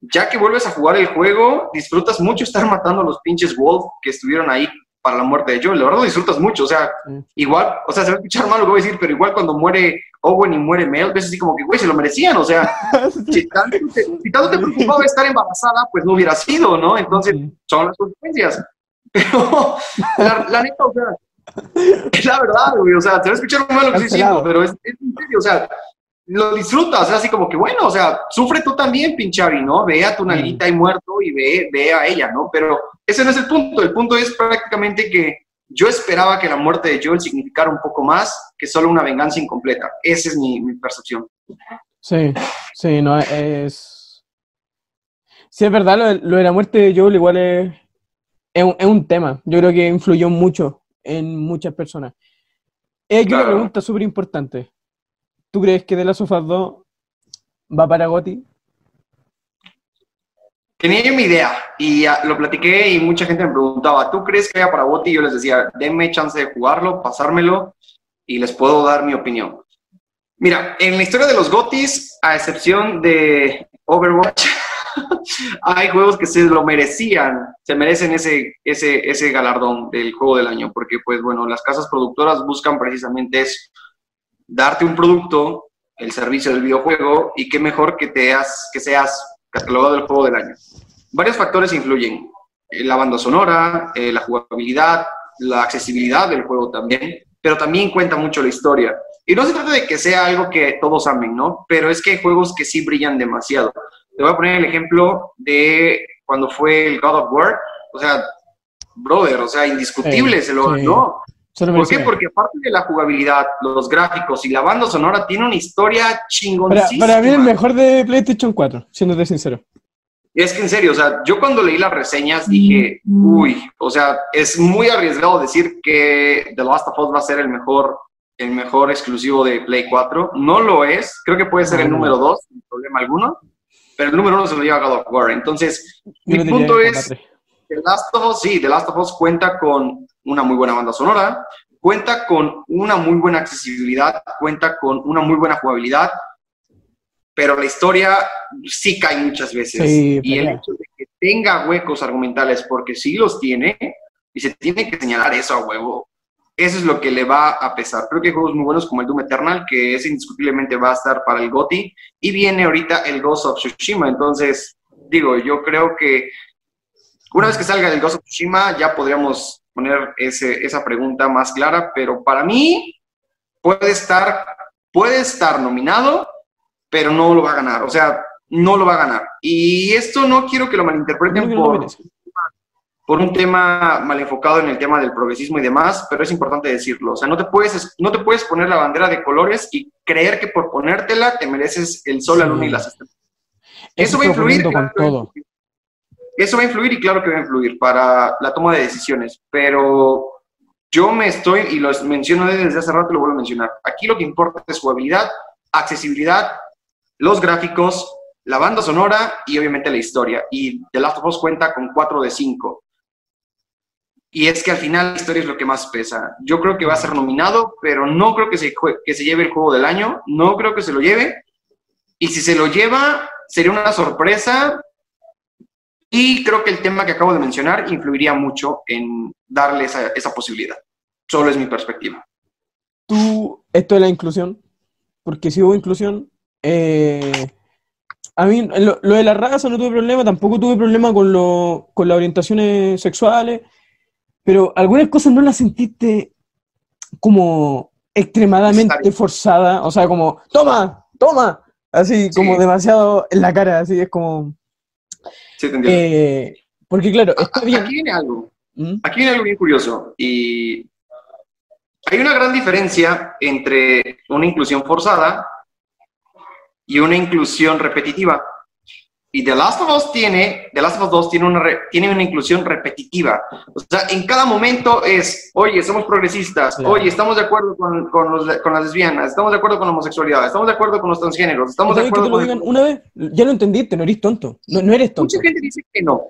ya que vuelves a jugar el juego, disfrutas mucho estar matando a los pinches Wolf que estuvieron ahí para la muerte de Joel, la verdad lo disfrutas mucho, o sea, igual, o sea, se va a escuchar mal lo que voy a decir, pero igual cuando muere Owen y muere Mel, ves así como que, güey, se lo merecían, o sea, si, tanto te, si, tanto te, preocupaba estar embarazada, pues no hubiera sido, ¿no? Entonces, son las consecuencias. Pero, la, neta, o sea, es la verdad, güey, o sea, te va a escuchar mal lo que estoy diciendo, pero es, es en serio, o sea, lo disfrutas, o sea, así como que, bueno, o sea, sufre tú también, pinchavi, ¿no? Ve a tu nalguita ahí muerto y ve, ve a ella, ¿no? Pero ese no es el punto, el punto es prácticamente que yo esperaba que la muerte de Joel significara un poco más que solo una venganza incompleta. Esa es mi, percepción. Sí, sí, no, es... Sí, es verdad, lo, de la muerte de Joel igual es, es, un, tema. Yo creo que influyó mucho en muchas personas. Es aquí una pregunta súper importante. ¿Tú crees que de la Us 2 va para Gotti? Tenía yo mi idea y lo platiqué y mucha gente me preguntaba, ¿tú crees que vaya para Gotti? Y yo les decía, denme chance de jugarlo, pasármelo y les puedo dar mi opinión. Mira, en la historia de los Gotis, a excepción de Overwatch, hay juegos que se lo merecían, se merecen ese, ese, ese galardón del juego del año, porque pues bueno, las casas productoras buscan precisamente eso, darte un producto, el servicio del videojuego, y qué mejor que, te que seas catalogado el juego del año. Varios factores influyen. Eh, la banda sonora, eh, la jugabilidad, la accesibilidad del juego también, pero también cuenta mucho la historia. Y no se trata de que sea algo que todos amen, ¿no? Pero es que hay juegos que sí brillan demasiado. Te voy a poner el ejemplo de cuando fue el God of War. O sea, brother, o sea, indiscutible, se lo ganó. ¿Por qué? Porque aparte de la jugabilidad, los gráficos y la banda sonora, tiene una historia chingoncísima. Para, mí el mejor de PlayStation 4, siendo sincero. Es que en serio, o sea, yo cuando leí las reseñas dije, uy, o sea, es muy arriesgado decir que The Last of Us va a ser el mejor, el mejor exclusivo de Play 4. No lo es, creo que puede ser el número 2, sin problema alguno, pero el número 1 se lo lleva God of War. Entonces, mi punto es, The Last of Us, sí, The Last of Us cuenta con una muy buena banda sonora, cuenta con una muy buena accesibilidad, cuenta con una muy buena jugabilidad, pero la historia sí cae muchas veces. y el hecho de que tenga huecos argumentales, porque sí los tiene, y se tiene que señalar eso a huevo, eso es lo que le va a pesar. Creo que hay juegos muy buenos como el Doom Eternal, que es indiscutiblemente va a estar para el GOTI, y viene ahorita el Ghost of Tsushima, entonces, digo, yo creo que una vez que salga el Ghost of Tsushima, ya podríamos poner ese, esa pregunta más clara, pero para mí puede estar, puede estar nominado, pero no lo va a ganar. O sea, no lo va a ganar. Y esto no quiero que lo malinterpreten por, por un tema mal enfocado en el tema del progresismo y demás, pero es importante decirlo. O sea, no te puedes, no te puedes poner la bandera de colores y creer que por ponértela te mereces el sol, la luna y las estrellas. Eso va a influir. Con todo. Eso va a influir y claro que va a influir para la toma de decisiones, pero yo me estoy, y lo menciono desde hace rato, lo vuelvo a mencionar, aquí lo que importa es jugabilidad, accesibilidad los gráficos, la banda sonora y obviamente la historia. Y The Last of Us cuenta con 4 de 5. Y es que al final la historia es lo que más pesa. Yo creo que va a ser nominado, pero no creo que se, que se lleve el juego del año. No creo que se lo lleve. Y si se lo lleva, sería una sorpresa. Y creo que el tema que acabo de mencionar influiría mucho en darle esa, esa posibilidad. Solo es mi perspectiva. ¿Tú, esto de la inclusión? Porque si hubo inclusión, eh, a mí, lo, de la raza no tuve problema, tampoco tuve problema con, lo, con las orientaciones sexuales, pero algunas cosas no las sentiste como extremadamente forzada, o sea, como, toma, toma, así como demasiado en la cara, así es como... Sí, te eh, porque claro, está bien. Aquí viene algo, ¿Mm? aquí viene algo bien curioso, y hay una gran diferencia entre una inclusión forzada y una inclusión repetitiva. Y The Last of Us tiene, The Last of Us 2 tiene una, tiene una inclusión repetitiva. O sea, en cada momento es, oye, somos progresistas, oye, estamos de acuerdo con, con, los, con, las lesbianas, estamos de acuerdo con la homosexualidad, estamos de acuerdo con los transgéneros, estamos de acuerdo con... Digan una vez, ya lo entendiste, no eres tonto, no, no, eres tonto. Mucha gente dice que no.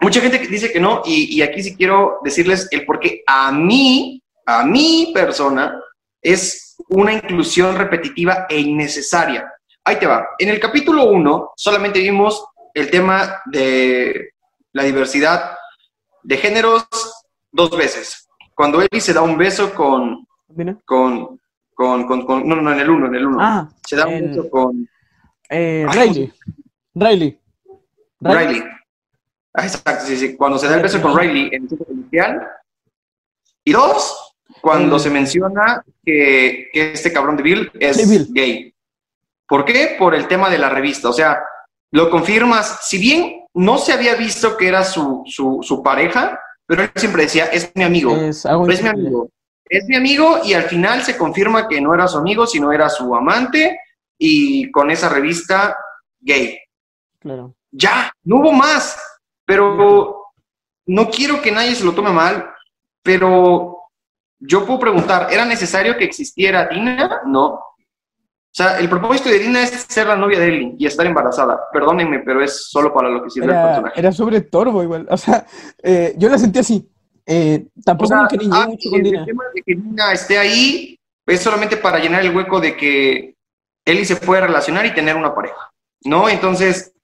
Mucha gente dice que no, y, y aquí sí quiero decirles el por qué a mí, a mi persona, es una inclusión repetitiva e innecesaria. Ahí te va. En el capítulo 1 solamente vimos el tema de la diversidad de géneros dos veces. Cuando Ellie se da un beso con... Con, con, con, no, no, en el 1, en el 1. Ah, se da un beso con... Eh, Riley. Riley. Riley. Ah, exacto, sí, sí. Cuando se da el beso con Riley en el centro inicial. Y dos, cuando se menciona que, que, este cabrón de Bill es gay. ¿Por qué? Por el tema de la revista. O sea, lo confirmas, si bien no se había visto que era su, su, pareja, pero él siempre decía, es mi amigo, es, mi amigo. Es mi amigo y al final se confirma que no era su amigo, sino era su amante y con esa revista gay. Claro. Ya, no hubo más, pero no quiero que nadie se lo tome mal, pero yo puedo preguntar, ¿era necesario que existiera Dina? No. O sea, el propósito de Dina es ser la novia de Ellie y estar embarazada. Perdónenme, pero es solo para lo que sirve el personaje. Era sobre Torbo igual. O sea, eh, yo la sentí así. Eh, tampoco me quería ah, mucho con Dina. El tema de que Dina esté ahí es solamente para llenar el hueco de que Ellie se puede relacionar y tener una pareja. ¿No? Entonces.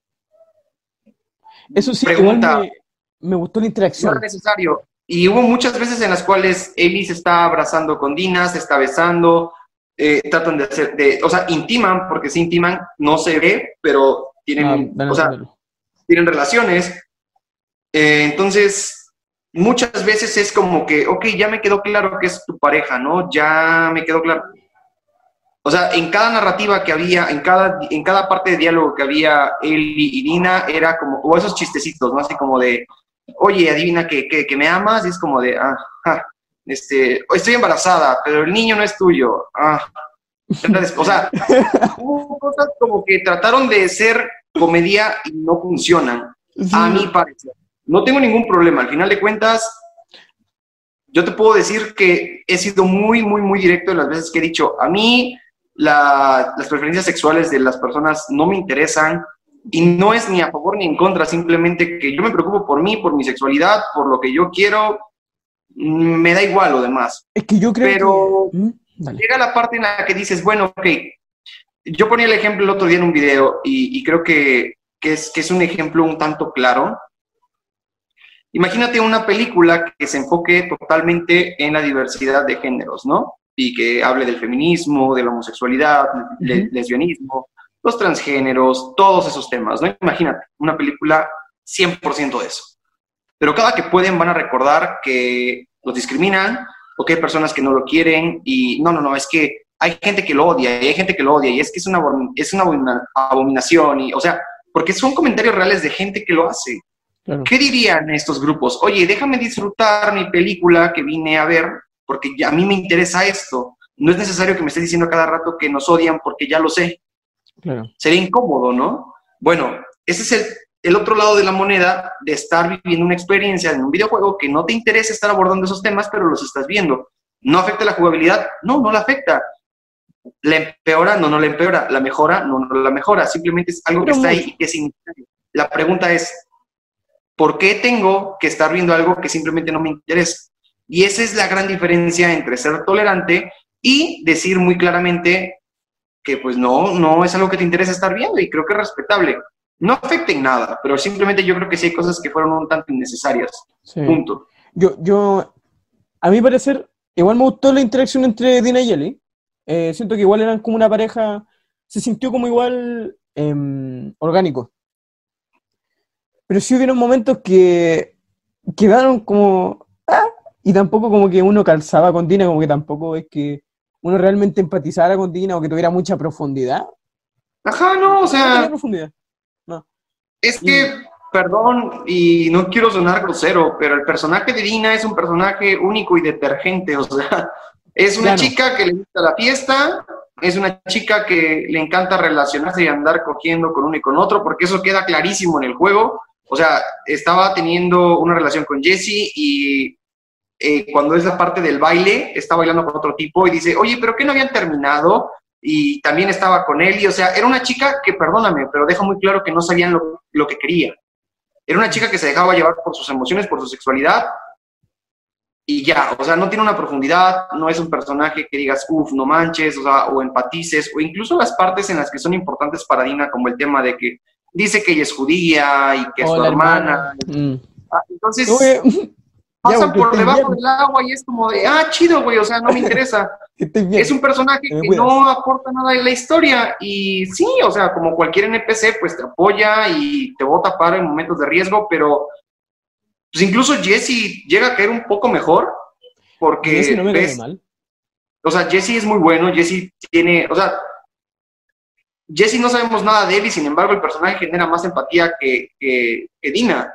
Eso sí, pregunta, me, me, gustó la interacción. No es necesario. Y hubo muchas veces en las cuales Ellie se está abrazando con Dina, se está besando, eh, tratan de hacer, de, o sea, intiman, porque si intiman, no se ve, pero tienen, ah, o sea, tienen relaciones. Eh, entonces, muchas veces es como que, ok, ya me quedó claro que es tu pareja, ¿no? Ya me quedó claro. O sea, en cada narrativa que había, en cada, en cada parte de diálogo que había él y Dina, era como, o esos chistecitos, ¿no? Así como de, oye, adivina que, que, me amas, y es como de, ah, este, estoy embarazada, pero el niño no es tuyo. Ah. o sea, hubo cosas como que trataron de ser comedia y no funcionan, a mi parecer. No tengo ningún problema, al final de cuentas, yo te puedo decir que he sido muy, muy, muy directo en las veces que he dicho, a mí las preferencias sexuales de las personas no me interesan y no es ni a favor ni en contra, simplemente que yo me preocupo por mí, por mi sexualidad, por lo que yo quiero me da igual lo demás. Es que yo creo Pero ¿Mm? llega la parte en la que dices, bueno, ok, yo ponía el ejemplo el otro día en un video y, creo que, es, que es un ejemplo un tanto claro. Imagínate una película que se enfoque totalmente en la diversidad de géneros, ¿no? Y que hable del feminismo, de la homosexualidad, del lesbianismo, los transgéneros, todos esos temas, ¿no? Imagínate, una película 100% de eso. Pero cada que pueden van a recordar que los discriminan o que hay personas que no lo quieren y no, no, no, es que hay gente que lo odia y hay gente que lo odia y es que es una, es una abominación y, o sea, porque son comentarios reales de gente que lo hace. ¿Qué dirían estos grupos? Oye, déjame disfrutar mi película que vine a ver porque a mí me interesa esto. No es necesario que me estés diciendo cada rato que nos odian porque ya lo sé. Sería incómodo, ¿no? Bueno, ese es el, el, otro lado de la moneda de estar viviendo una experiencia en un videojuego que no te interesa estar abordando esos temas, pero los estás viendo. ¿No afecta la jugabilidad? No, no la afecta. ¿La empeora? No, no la empeora. ¿La mejora? No, no la mejora. Simplemente es algo que está ahí y que es La pregunta es, ¿por qué tengo que estar viendo algo que simplemente no me interesa? Y esa es la gran diferencia entre ser tolerante y decir muy claramente que pues no, no es algo que te interesa estar viendo y creo que es respetable. No afecta en nada, pero simplemente yo creo que sí hay cosas que fueron un tanto innecesarias. Punto. Yo, yo, a mi parecer, igual me gustó la interacción entre Dina y Ellie. Eh, siento que igual eran como una pareja, se sintió como igual em, orgánico. Pero sí hubieron momentos que quedaron como... Ah, y tampoco como que uno calzaba con Dina, como que tampoco es que uno realmente empatizara con Dina o que tuviera mucha profundidad. Ajá, no, o sea... profundidad. Es que, perdón, y no quiero sonar grosero, pero el personaje de Dina es un personaje único y detergente, o sea, es una chica que le gusta la fiesta, es una chica que le encanta relacionarse y andar cogiendo con uno y con otro, porque eso queda clarísimo en el juego. O sea, estaba teniendo una relación con Jesse y eh, cuando es la parte del baile, está bailando con otro tipo y dice, oye, pero ¿qué no habían terminado? Y también estaba con él, y o sea, era una chica que, perdóname, pero deja muy claro que no sabían lo, lo que quería. Era una chica que se dejaba llevar por sus emociones, por su sexualidad, y ya, o sea, no tiene una profundidad, no es un personaje que digas, uff, no manches, o sea, o empatices, o incluso las partes en las que son importantes para Dina, como el tema de que dice que ella es judía y que es su hermana. Mm. Ah, entonces, pasan por debajo del agua y es como de, ah, chido, güey, o sea, no me interesa. es un personaje que no aporta nada en la historia y sí, o sea, como cualquier NPC, pues te apoya y te bota para en momentos de riesgo, pero pues incluso Jesse llega a caer un poco mejor porque Jesse no me ves, mal. O sea, Jesse es muy bueno, Jesse tiene, o sea, Jesse no sabemos nada de él y sin embargo el personaje genera más empatía que, que, Dina.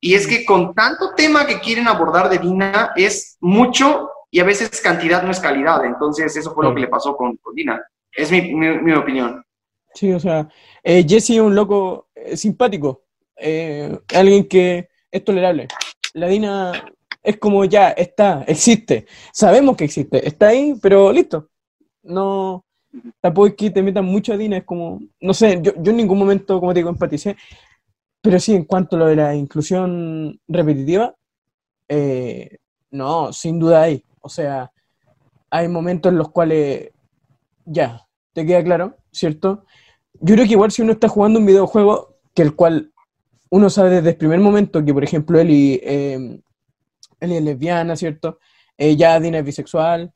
Y es que con tanto tema que quieren abordar de Dina es mucho y a veces cantidad no es calidad. Entonces eso fue lo que le pasó con, Dina. Es mi, mi, opinión. Sí, o sea, eh, Jesse es un loco eh, simpático, eh, alguien que es tolerable. La DINA es como ya, está, existe. Sabemos que existe, está ahí, pero listo. No, tampoco es que te metan mucho a DINA, es como, no sé, yo, en ningún momento, como te digo, empaticé. Pero sí, en cuanto a lo de la inclusión repetitiva, eh, no, sin duda hay. O sea, hay momentos en los cuales ya, te queda claro, ¿cierto? Yo creo que igual si uno está jugando un videojuego que el cual uno sabe desde el primer momento que, por ejemplo, Eli, eh, Eli es lesbiana, ¿cierto? Ella Dina es bisexual,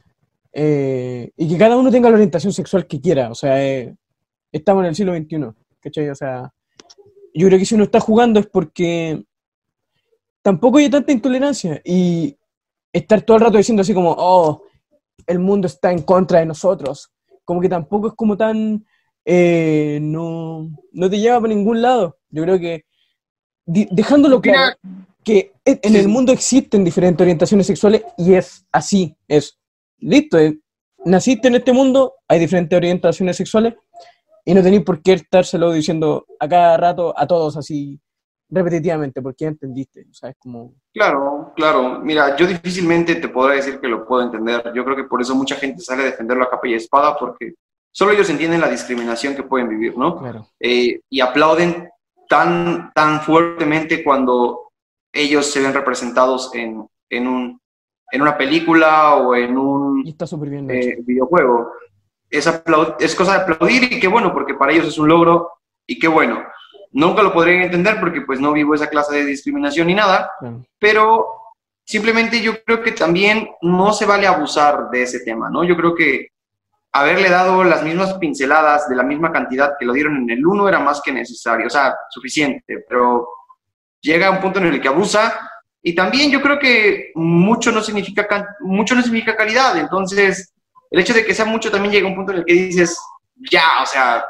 eh, y que cada uno tenga la orientación sexual que quiera, o sea, eh, estamos en el siglo XXI, ¿cachai? O sea, yo creo que si uno está jugando es porque tampoco hay tanta intolerancia y estar todo el rato diciendo así como, oh, el mundo está en contra de nosotros, como que tampoco es como tan, no, no te lleva por ningún lado. Yo creo que dejándolo claro que en el mundo existen diferentes orientaciones sexuales y es así, es listo. Eh, naciste en este mundo, hay diferentes orientaciones sexuales y no tenéis por qué estárselo diciendo a cada rato a todos así repetitivamente, porque ya entendiste, o sea, es como... Claro, claro. Mira, yo difícilmente te podré decir que lo puedo entender. Yo creo que por eso mucha gente sale a defenderlo a capa y espada, porque solo ellos entienden la discriminación que pueden vivir, ¿no? Claro. Eh, y aplauden tan, tan fuertemente cuando ellos se ven representados en, en, un, en una película o en un está eh, videojuego. Es, es cosa de aplaudir y qué bueno, porque para ellos es un logro y qué bueno. Nunca lo podrían entender porque pues no vivo esa clase de discriminación ni nada, pero simplemente yo creo que también no se vale abusar de ese tema, ¿no? Yo creo que haberle dado las mismas pinceladas de la misma cantidad que lo dieron en el 1 era más que necesario, o sea, suficiente, pero llega a un punto en el que abusa y también yo creo que mucho no significa, mucho no significa calidad, entonces el hecho de que sea mucho también llega a un punto en el que dices, ya, o sea,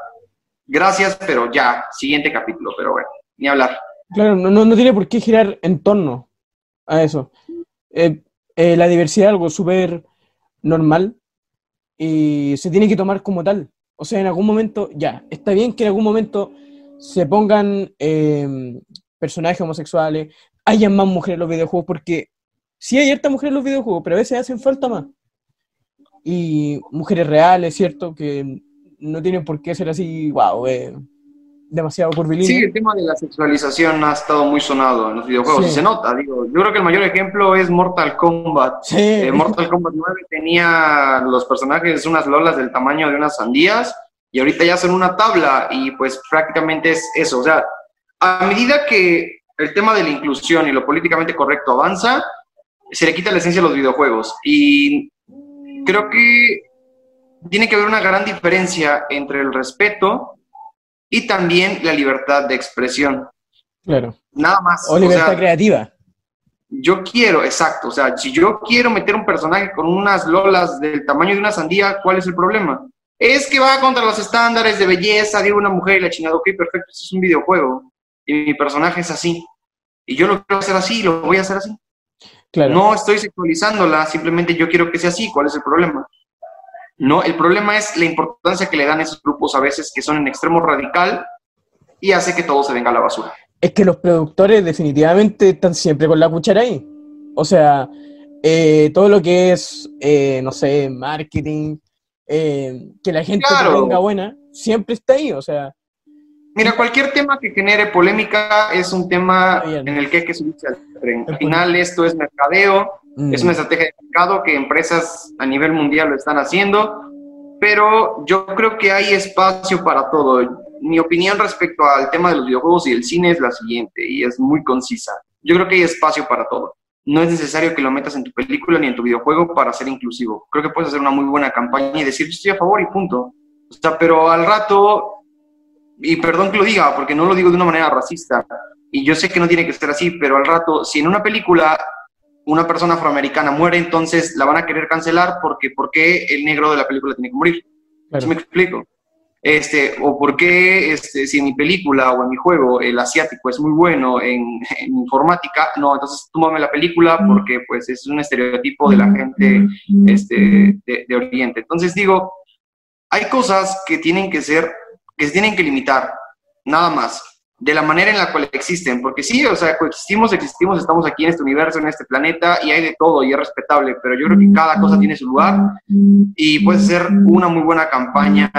gracias, pero ya, siguiente capítulo, pero bueno, ni hablar. Claro, no, tiene por qué girar en torno a eso. Eh, eh, la diversidad es algo súper normal y se tiene que tomar como tal. O sea, en algún momento, ya, está bien que en algún momento se pongan eh, personajes homosexuales, hayan más mujeres en los videojuegos, porque sí hay harta mujeres en los videojuegos, pero a veces hacen falta más. Y mujeres reales, ¿cierto? Que no tienen por qué ser así, wow, eh, demasiado curvilíneo. Sí, el tema de la sexualización ha estado muy sonado en los videojuegos y se nota, digo, yo creo que el mayor ejemplo es Mortal Kombat. Sí. Eh, Mortal Kombat 9 tenía los personajes unas lolas del tamaño de unas sandías y ahorita ya son una tabla y pues prácticamente es eso, o sea, a medida que el tema de la inclusión y lo políticamente correcto avanza, se le quita la esencia a los videojuegos y creo que tiene que haber una gran diferencia entre el respeto y también la libertad de expresión. Claro. Nada más. O libertad creativa. Yo quiero, exacto, o sea, si yo quiero meter un personaje con unas lolas del tamaño de una sandía, ¿cuál es el problema? Es que va contra los estándares de belleza de una mujer y la chingada, ok, perfecto, eso es un videojuego y mi personaje es así. Y yo lo quiero hacer así, lo voy a hacer así. Claro. No estoy sexualizándola, simplemente yo quiero que sea así, ¿cuál es el problema? No, el problema es la importancia que le dan esos grupos a veces que son en extremo radical y hace que todo se venga a la basura. Es que los productores definitivamente están siempre con la cuchara ahí. O sea, eh, todo lo que es, eh, no sé, marketing, eh, que la gente tenga buena, siempre está ahí. O sea, Mira, cualquier tema que genere polémica es un tema en el que hay que subirse al tren. Al final esto es mercadeo, es una mm. estrategia de mercado que empresas a nivel mundial lo están haciendo, pero yo creo que hay espacio para todo. Mi opinión respecto al tema de los videojuegos y el cine es la siguiente y es muy concisa. Yo creo que hay espacio para todo. No es necesario que lo metas en tu película ni en tu videojuego para ser inclusivo. Creo que puedes hacer una muy buena campaña y decir, estoy a favor y punto. O sea, pero al rato y perdón que lo diga, porque no lo digo de una manera racista, y yo sé que no tiene que ser así, pero al rato, si en una película una persona afroamericana muere, entonces la van a querer cancelar porque ¿por qué el negro de la película tiene que morir? Claro. me explico? Este, o por qué este, si en mi película o en mi juego el asiático es muy bueno en, informática, no, entonces túmame la película porque pues es un estereotipo de la gente este, de, de Oriente. Entonces digo, hay cosas que tienen que ser que se tienen que limitar, nada más, de la manera en la cual existen, porque sí, o sea, coexistimos, existimos, estamos aquí en este universo, en este planeta, y hay de todo y es respetable, pero yo creo que cada cosa tiene su lugar y puede ser una muy buena campaña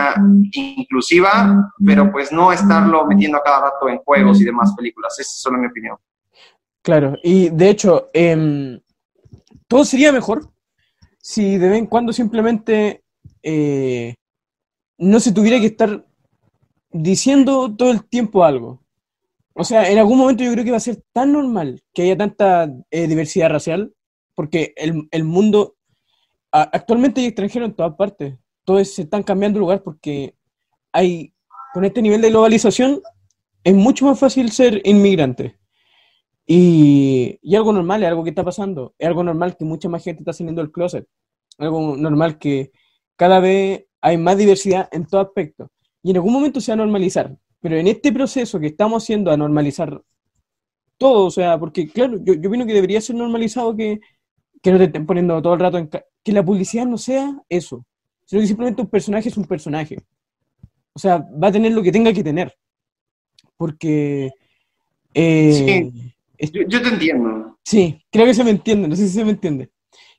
inclusiva, pero pues no estarlo metiendo a cada rato en juegos y demás películas, esa es solo mi opinión. Claro, y de hecho, em, todo sería mejor si de vez en cuando simplemente eh, no se tuviera que estar diciendo todo el tiempo algo. O sea, en algún momento yo creo que va a ser tan normal que haya tanta eh, diversidad racial, porque el, el mundo, actualmente hay extranjeros en todas partes, todos se están cambiando de lugar porque hay, con este nivel de globalización, es mucho más fácil ser inmigrante. Y, y algo normal, es algo que está pasando, es algo normal que mucha más gente está saliendo del closet, algo normal que cada vez hay más diversidad en todo aspecto y en algún momento se va a normalizar. Pero en este proceso que estamos haciendo a normalizar todo, o sea, porque claro, yo, yo opino que debería ser normalizado que, que no te estén poniendo todo el rato en... Que la publicidad no sea eso, sino que simplemente un personaje es un personaje. O sea, va a tener lo que tenga que tener. Porque... Eh, sí, yo, te entiendo. Sí, creo que se me entiende, no sé si se me entiende.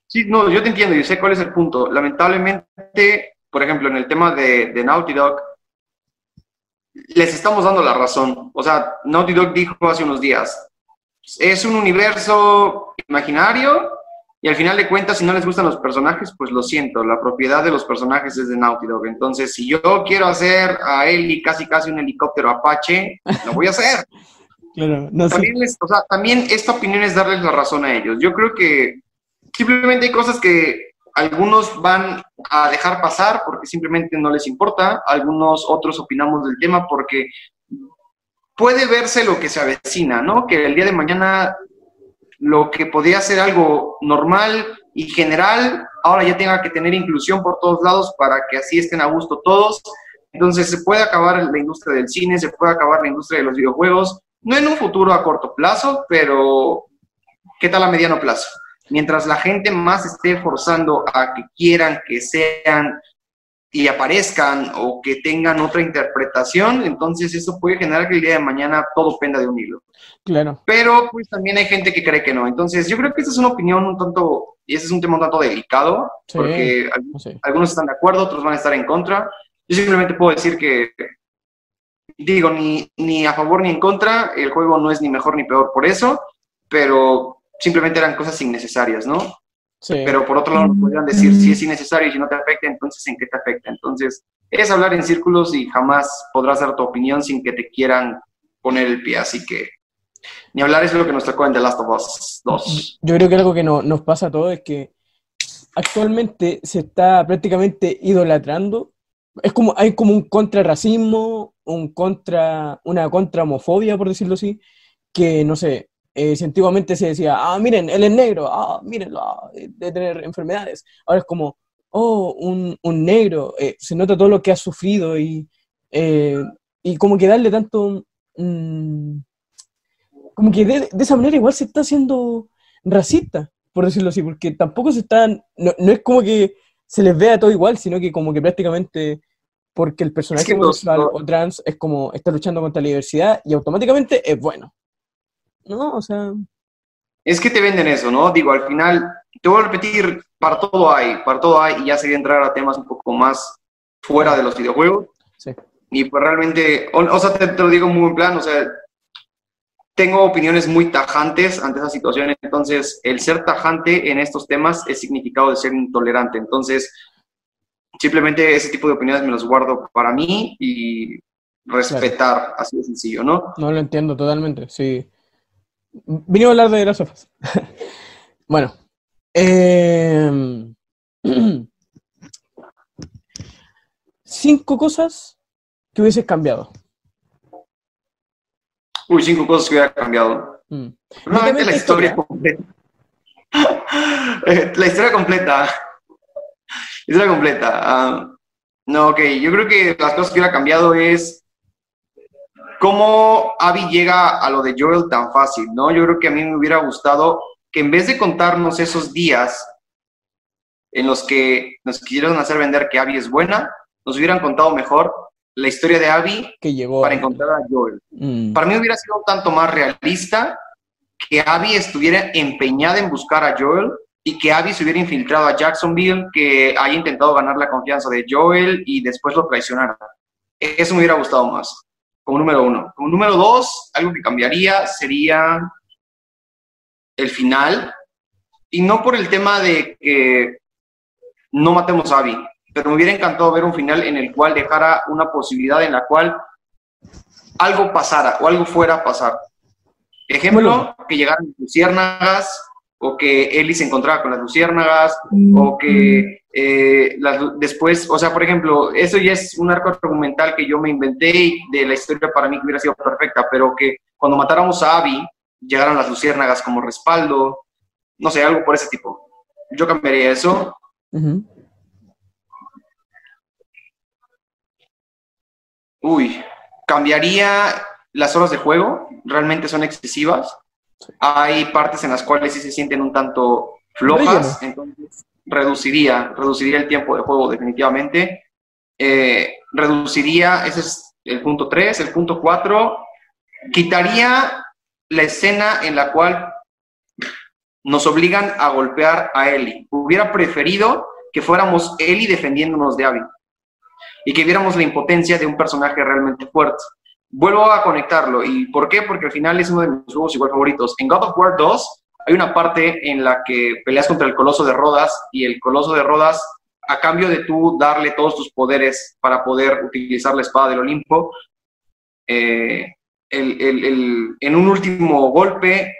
Sí, no, yo te entiendo, yo sé cuál es el punto. Lamentablemente, por ejemplo, en el tema de, de Naughty Dog, les estamos dando la razón. O sea, Naughty Dog dijo hace unos días, es un universo imaginario Y al final de cuentas, si no les gustan los personajes, pues lo siento, la propiedad de los personajes es de Naughty Dog. Entonces, si yo quiero hacer a Ellie casi casi un helicóptero Apache, lo voy a hacer. Claro, no sé. También, les- o sea, también esta opinión es darles la razón a ellos. Yo creo que simplemente hay cosas que algunos van a dejar pasar porque simplemente no les importa, algunos otros opinamos del tema porque puede verse lo que se avecina, ¿no? Que el día de mañana lo que podía ser algo normal y general, ahora ya tenga que tener inclusión por todos lados para que así estén a gusto todos. Entonces se puede acabar la industria del cine, se puede acabar la industria de los videojuegos, no en un futuro a corto plazo, pero ¿qué tal a mediano plazo? Mientras la gente más esté forzando a que quieran que sean y aparezcan o que tengan otra interpretación, entonces eso puede generar que el día de mañana todo penda de un hilo. Claro. Pero pues también hay gente que cree que no. Entonces yo creo que esta es una opinión un tanto, y ese es un tema un tanto delicado, Sí. porque sé. algunos están de acuerdo, otros van a estar en contra. Yo simplemente puedo decir que, digo, ni, ni a favor ni en contra, el juego no es ni mejor ni peor por eso, pero simplemente eran cosas innecesarias, ¿no? Sí. Pero por otro lado, nos podrían decir si es innecesario y si no te afecta, entonces ¿en qué te afecta? Entonces, es hablar en círculos y jamás podrás dar tu opinión sin que te quieran poner el pie. Así que, ni hablar es lo que nos tocó en The Last of Us 2. Yo creo que algo que no- nos pasa a todos es que actualmente se está prácticamente idolatrando. Es como, hay como un contrarracismo, un contra, una contra homofobia, por decirlo así, que no sé, eh, si antiguamente se decía, ah, miren, él es negro, ah, mírenlo, ah, de tener enfermedades. Ahora es como, oh, un, un negro, eh, se nota todo lo que ha sufrido y, eh, y como que darle tanto, mm, como que de, de esa manera igual se está haciendo racista, por decirlo así, porque tampoco se están, no, no es como que se les vea todo igual, sino que como que prácticamente porque el personaje que homosexual o trans es como está luchando contra la diversidad y automáticamente es bueno. No, o sea, Es que te venden eso, ¿no? Digo, al final, te voy a repetir, para todo hay, para todo hay, y ya sería entrar a temas un poco más fuera de los videojuegos. sí. Y pues realmente, o, o sea, te, te lo digo muy en plan, o sea, tengo opiniones muy tajantes ante esa situación, entonces el ser tajante en estos temas es significado de ser intolerante, entonces simplemente ese tipo de opiniones me los guardo para mí y respetar, así de sencillo, ¿no? No lo entiendo totalmente, sí. Vinimos a hablar de las sofas. bueno. em, cinco cosas que hubieses cambiado. Uy, cinco cosas que hubiera cambiado. Mm. Nuevamente la historia historia. completa. Eh, la historia completa. Historia completa. Ah, no, ok. Yo creo que las cosas que hubiera cambiado es cómo Abby llega a lo de Joel tan fácil, ¿no? Yo creo que a mí me hubiera gustado que en vez de contarnos esos días en los que nos quisieron hacer vender que Abby es buena, nos hubieran contado mejor la historia de Abby Que llegó. para encontrar a Joel. Mm. Para mí hubiera sido un tanto más realista que Abby estuviera empeñada en buscar a Joel y que Abby se hubiera infiltrado a Jacksonville, que haya intentado ganar la confianza de Joel y después lo traicionara. Eso me hubiera gustado más, como número uno. Como número dos, algo que cambiaría sería el final, y no por el tema de que no matemos a Abby, pero me hubiera encantado ver un final en el cual dejara una posibilidad en la cual algo pasara o algo fuera a pasar. Ejemplo, que llegaran luciérnagas o que Ellie se encontrara con las luciérnagas o que eh, las después, o sea, por ejemplo, eso ya es un arco argumental que yo me inventé y de la historia para mí que hubiera sido perfecta, pero que cuando matáramos a Abby llegaran las luciérnagas como respaldo, no sé, algo por ese tipo. Yo cambiaría eso. Uy, cambiaría las horas de juego, realmente son excesivas. Hay partes en las cuales sí se sienten un tanto flojas, entonces reduciría, reduciría el tiempo de juego definitivamente. Eh, reduciría, ese es el punto 3, el punto 4, quitaría la escena en la cual nos obligan a golpear a Ellie. Hubiera preferido que fuéramos Ellie defendiéndonos de Abby y que viéramos la impotencia de un personaje realmente fuerte. Vuelvo a conectarlo. ¿Y por qué? Porque al final es uno de mis juegos igual favoritos. En God of War 2 hay una parte en la que peleas contra el Coloso de Rodas y el Coloso de Rodas, a cambio de tú darle todos tus poderes para poder utilizar la espada del Olimpo, eh, en un último golpe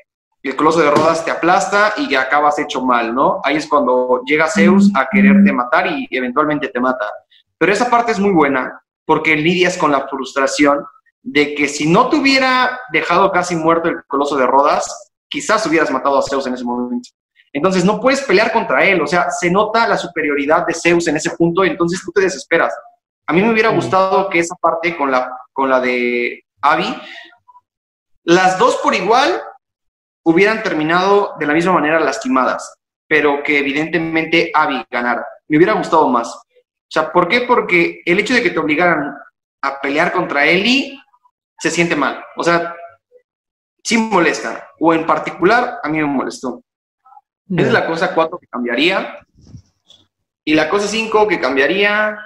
el Coloso de Rodas te aplasta y ya acabas hecho mal, ¿no? Ahí es cuando llega Zeus a quererte matar y eventualmente te mata. Pero esa parte es muy buena porque lidias con la frustración de que si no te hubiera dejado casi muerto el Coloso de Rodas, quizás hubieras matado a Zeus en ese momento. Entonces no puedes pelear contra él, o sea, se nota la superioridad de Zeus en ese punto y entonces tú te desesperas. A mí me hubiera gustado que esa parte con la, con la de Abby, las dos por igual hubieran terminado de la misma manera lastimadas, pero que evidentemente Abby ganara. Me hubiera gustado más. O sea, ¿por qué? Porque el hecho de que te obligaran a pelear contra Ellie se siente mal. O sea, sí molesta. O en particular, a mí me molestó. Esa es la cosa cuatro que cambiaría. Y la cosa cinco que cambiaría.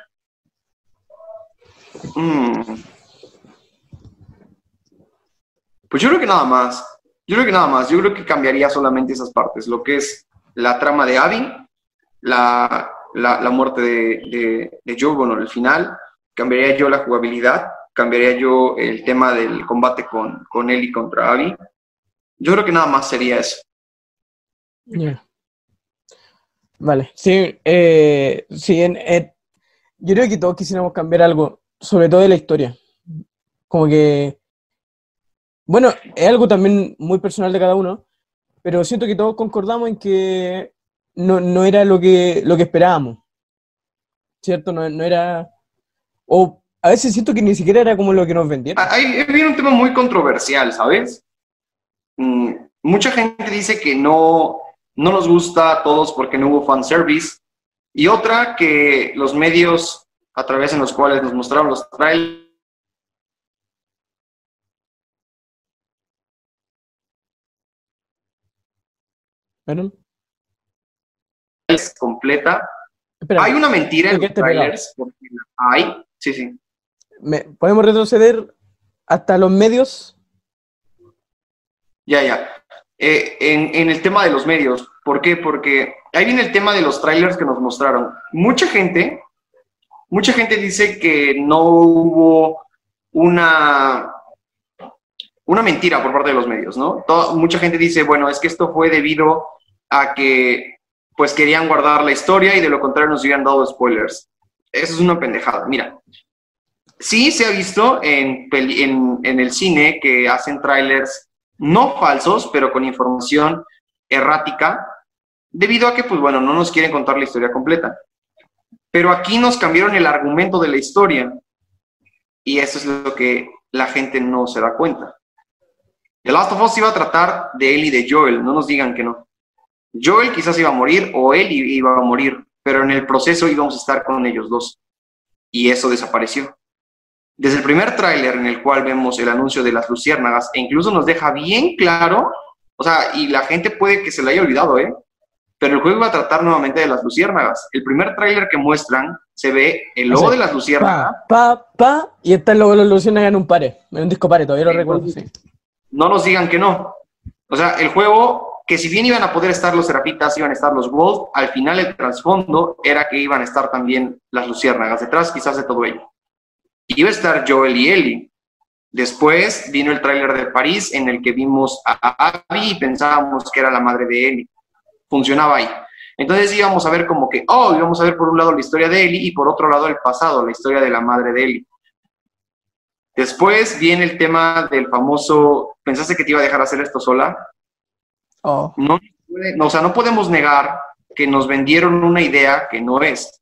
Mm. Pues yo creo que nada más. Yo creo que nada más. Yo creo que cambiaría solamente esas partes. Lo que es la trama de Abby, la, muerte de, de, Joe, bueno, el final. Cambiaría yo la jugabilidad cambiaría yo el tema del combate con, con y contra Abby. Yo creo que nada más sería eso. Vale, sí, eh, sí yo creo que todos quisiéramos cambiar algo, sobre todo de la historia. Como que, bueno, es algo también muy personal de cada uno, pero siento que todos concordamos en que no, era lo que, lo que esperábamos, ¿cierto? No, no era, o a veces siento que ni siquiera era como lo que nos vendieron. Hay, viene un tema muy controversial, ¿sabes? Mm, mucha gente dice que no, no nos gusta a todos porque no hubo fanservice. Y otra que los medios a través de los cuales nos mostraron los trailers es completa. Hay una mentira en los trailers, porque hay, sí, sí podemos retroceder hasta los medios. Ya, ya. Eh, en, el tema de los medios, ¿por qué? Porque ahí viene el tema de los trailers que nos mostraron. Mucha gente, mucha gente dice que no hubo una, una mentira por parte de los medios, ¿no? mucha gente dice, bueno, es que esto fue debido a que pues querían guardar la historia y de lo contrario nos hubieran dado spoilers. Eso es una pendejada. Mira, Sí se ha visto en, el cine que hacen trailers no falsos, pero con información errática, debido a que, pues bueno, no nos quieren contar la historia completa. Pero aquí nos cambiaron el argumento de la historia y eso es lo que la gente no se da cuenta. The Last of Us iba a tratar de él y de Joel, no nos digan que no. Joel quizás iba a morir o él iba a morir, pero en el proceso íbamos a estar con ellos dos. Y eso desapareció. Desde el primer tráiler en el cual vemos el anuncio de las luciérnagas, e incluso nos deja bien claro, o sea, y la gente puede que se lo haya olvidado, ¿eh? Pero el juego va a tratar nuevamente de las luciérnagas. El primer tráiler que muestran se ve el logo de las luciérnagas. Pa, pa, y está el logo de las luciérnagas en un pare, en un disco pare, todavía lo recuerdo, sí. No nos digan que no. O sea, el juego, que si bien iban a poder estar los serapitas, iban a estar los Wolf, al final el trasfondo era que iban a estar también las luciérnagas detrás, quizás de todo ello iba a estar Joel y Ellie. Después vino el tráiler de París en el que vimos a Abby y pensábamos que era la madre de Ellie. Funcionaba ahí. Entonces íbamos a ver como que, oh, íbamos a ver por un lado la historia de Ellie y por otro lado el pasado, la historia de la madre de Ellie. Después viene el tema del famoso, ¿pensaste que te iba a dejar hacer esto sola? Oh. No, o sea, no podemos negar que nos vendieron una idea que no es.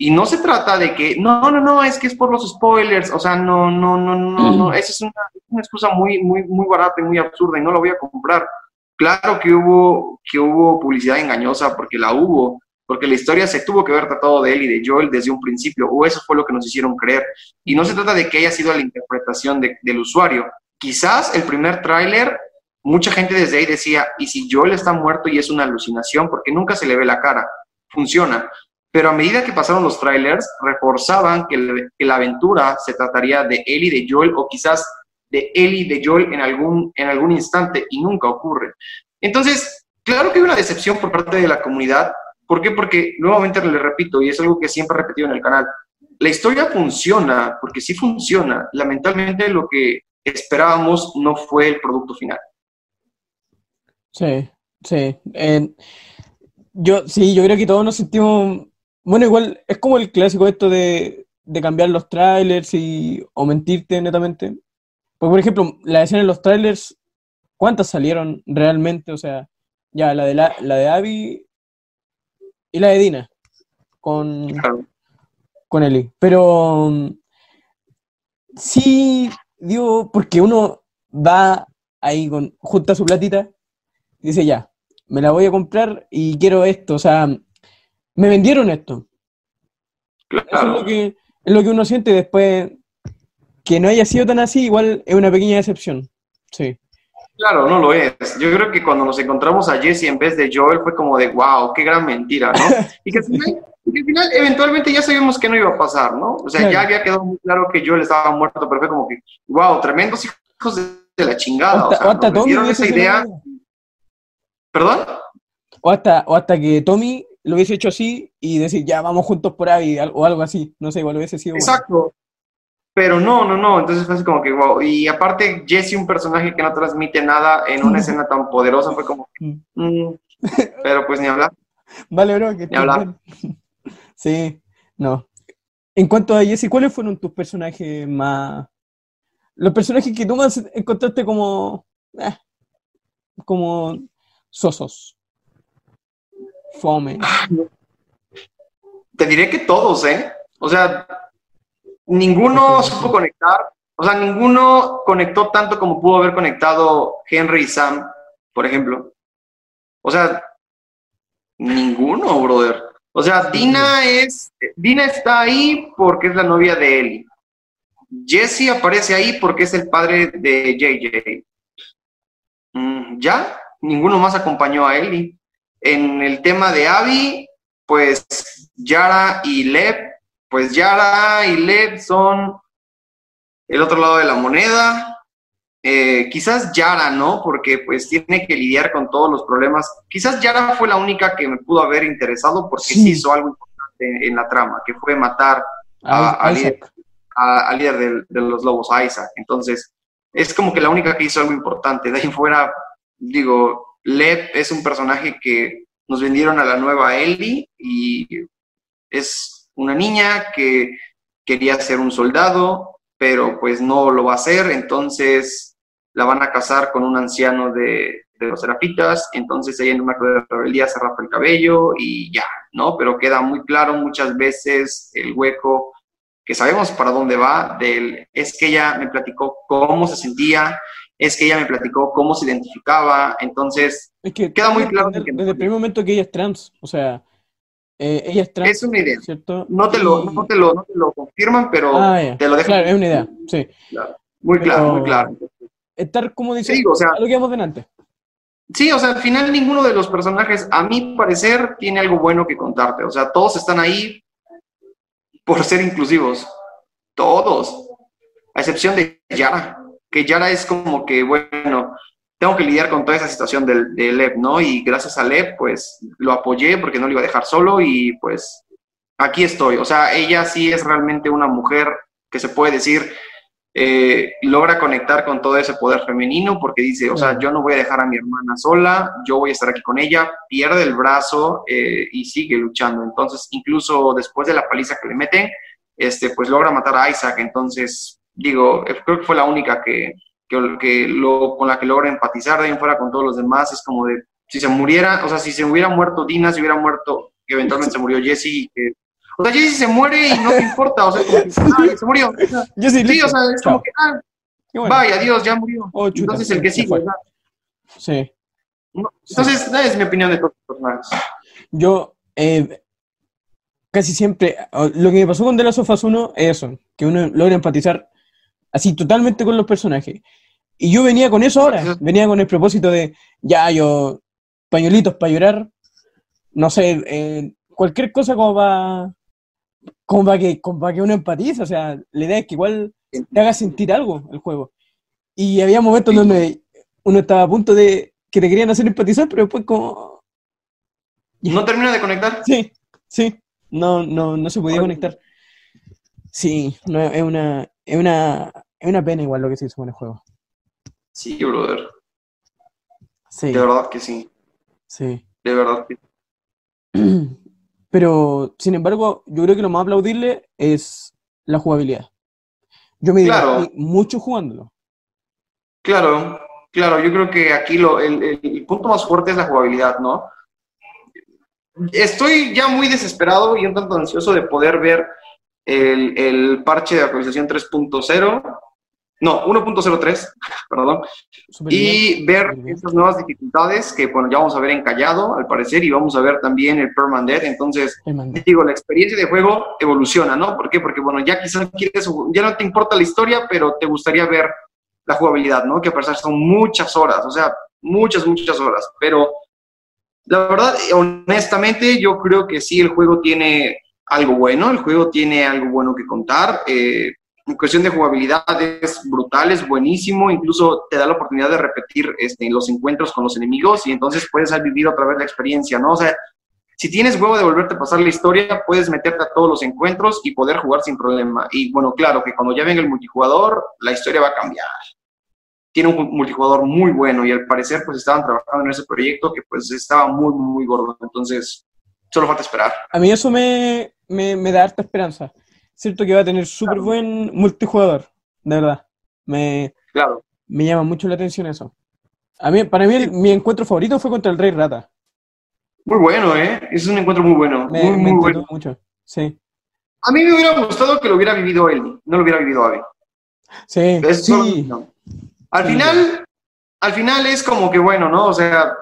Y no se trata de que, no, no, no, es que es por los spoilers, o sea, no, no, no, no, no, esa es una, una, excusa muy, muy, muy barata y muy absurda y no la voy a comprar. Claro que hubo, que hubo publicidad engañosa porque la hubo, porque la historia se tuvo que haber tratado de él y de Joel desde un principio, o eso fue lo que nos hicieron creer. Y no se trata de que haya sido la interpretación del usuario. Quizás el primer tráiler, mucha gente desde ahí decía, ¿y si Joel está muerto y es una alucinación? Porque nunca se le ve la cara. Funciona pero a medida que pasaron los trailers, reforzaban que, la aventura se trataría de Ellie de Joel o quizás de Ellie de Joel en algún, en algún instante y nunca ocurre. Entonces, claro que hay una decepción por parte de la comunidad. ¿Por qué? Porque, nuevamente le repito, y es algo que siempre he repetido en el canal, la historia funciona, porque sí funciona. Lamentablemente lo que esperábamos no fue el producto final. Sí, sí. yo, sí, yo creo que todos nos sentimos. Bueno, igual es como el clásico esto de, de cambiar los trailers y, o mentirte netamente. Porque, por ejemplo, la escena en los trailers, ¿cuántas salieron realmente? O sea, ya la de, la, la de Abby y la de Dina con, con Eli. Pero sí, digo, porque uno va ahí con, junta su platita y dice, ya, me la voy a comprar y quiero esto. O sea, me vendieron esto. Eso es lo que, es lo que uno siente después que no haya sido tan así, igual es una pequeña decepción. Sí. Claro, no lo es. Yo creo que cuando nos encontramos a Jesse en vez de Joel fue como de, wow, qué gran mentira, ¿no? Y que al final, eventualmente ya sabíamos que no iba a pasar, ¿no? O sea, ya había quedado muy claro que Joel estaba muerto, pero fue como que, wow, tremendos hijos de, la chingada. o, hasta Tommy esa idea. ¿Perdón? O hasta, o hasta que Tommy lo hubiese hecho así y decir, ya vamos juntos por ahí o algo así. No sé, igual hubiese sido. Exacto. Pero no, no, no. Entonces fue así como que, wow. Y aparte, Jesse, un personaje que no transmite nada en una escena tan poderosa, fue como, mm. Mm". pero pues ni hablar. Vale, bro, que ni hablar. Sí, no. En cuanto a Jesse, ¿cuáles fueron tus personajes más. Los personajes que tú más encontraste como. Eh, como sosos? Fome. Te diré que todos, ¿eh? O sea, ninguno supo conectar, o sea, ninguno conectó tanto como pudo haber conectado Henry y Sam, por ejemplo. O sea, ninguno, brother. O sea, Dina es, Dina está ahí porque es la novia de Ellie. Jesse aparece ahí porque es el padre de JJ. Mm, ya, ninguno más acompañó a Ellie. En el tema de Abby, pues Yara y Lev pues Yara y Led son el otro lado de la moneda. Eh, quizás Yara, ¿no? Porque pues tiene que lidiar con todos los problemas. Quizás Yara fue la única que me pudo haber interesado porque sí, hizo algo importante en la trama, que fue matar a, líder, de, los lobos, a Isaac. Entonces, es como que la única que hizo algo importante. De ahí fuera, digo, Led es un personaje que nos vendieron a la nueva Ellie y es una niña que quería ser un soldado, pero pues no lo va a hacer, entonces la van a casar con un anciano de, los serafitas, entonces ella en un acto de rebeldía se rapa el cabello y ya, ¿no? Pero queda muy claro muchas veces el hueco que sabemos para dónde va, del, es que ella me platicó cómo se sentía, es que ella me platicó cómo se identificaba, entonces queda muy claro. Desde, desde el primer momento que ella es trans, o sea, eh, ella es trans. Es una idea. ¿cierto? No, te lo, no, te lo, no te lo confirman, pero ah, te lo dejan. Claro, es una idea, sí. Muy claro, muy claro. Estar, como dice, sí, o sea, lo que vamos delante. Sí, o sea, al final ninguno de los personajes, a mi parecer, tiene algo bueno que contarte. O sea, todos están ahí por ser inclusivos. Todos. A excepción de Yara. Que Yara es como que, bueno, tengo que lidiar con toda esa situación del, del ¿no? Y gracias a Lev, pues lo apoyé porque no lo iba a dejar solo y pues aquí estoy. O sea, ella sí es realmente una mujer que se puede decir, eh, logra conectar con todo ese poder femenino porque dice, o sea, yo no voy a dejar a mi hermana sola, yo voy a estar aquí con ella, pierde el brazo eh, y sigue luchando. Entonces, incluso después de la paliza que le meten, este, pues logra matar a Isaac. Entonces, digo, creo que fue la única que, que, lo, con la que logra empatizar de ahí fuera con todos los demás, es como de, si se muriera, o sea, si se hubiera muerto Dina, si hubiera muerto, que eventualmente se murió Jesse, que, o sea, Jesse se muere y no te importa, o sea, como que, ah, se murió. sí, o sea, es como que, ah, vaya, adiós, ya murió. Oh, Entonces el que sigue, ¿verdad? Sí. entonces, esa es mi opinión de todos los personajes. Yo, eh, casi siempre, lo que me pasó con The Last of Us 1 es eso, que uno logra empatizar así totalmente con los personajes. Y yo venía con eso ahora, venía con el propósito de, ya, yo, pañuelitos para llorar, no sé, eh, cualquier cosa como para, como para que, como para que uno empatice, o sea, la idea es que igual te haga sentir algo el juego. Y había momentos donde uno estaba a punto de que te querían hacer empatizar, pero después como... ¿No termina de conectar? Sí, sí, no, no, no se podía conectar. Sí, no, es una, es una, es una pena igual lo que se hizo con el juego. Sí, brother. Sí, De verdad que sí. sí. De verdad que Pero, sin embargo, yo creo que lo más aplaudible es la jugabilidad. Yo me Claro. divertí mucho jugándolo. Claro, claro, yo creo que aquí lo, el, el- el punto más fuerte es la jugabilidad, ¿no? Estoy ya muy desesperado y un tanto ansioso de poder ver el, el parche de actualización 3.0, no, 1.03, perdón, bien. y ver estas nuevas dificultades que, bueno, ya vamos a ver en Callado, al parecer, y vamos a ver también el Permanent entonces mando. digo, la experiencia de juego evoluciona, ¿no? ¿Por qué? Porque, bueno, ya quizás quieres, ya no te importa la historia, pero te gustaría ver la jugabilidad, ¿no? Que a pesar son muchas horas, o sea, muchas, muchas horas. Pero la verdad, honestamente, yo creo que sí, el juego tiene algo bueno, el juego tiene algo bueno que contar. eh, en cuestión de jugabilidad es brutal, es buenísimo, incluso te da la oportunidad de repetir este, los encuentros con los enemigos y entonces puedes vivir otra vez la experiencia, ¿no? O sea, si tienes huevo de volverte a pasar la historia, puedes meterte a todos los encuentros y poder jugar sin problema. Y bueno, claro que cuando ya venga el multijugador, la historia va a cambiar. Tiene un multijugador muy bueno y al parecer pues estaban trabajando en ese proyecto que pues estaba muy, muy, gordo. Entonces, solo falta esperar. A mí eso me, me, me da harta esperanza. Cierto que va a tener súper buen multijugador, de verdad. Me, Claro. me llama mucho la atención eso. A mí, para mí, el- mi encuentro favorito fue contra el Rey Rata. Muy bueno, ¿eh? Es un encuentro muy bueno. Me, muy, me muy bueno. mucho. Sí. A mí me hubiera gustado que lo hubiera vivido él, no lo hubiera vivido Abe. Sí, Es sí. no. Al Sí. final, al final es como que bueno, ¿no? O sea,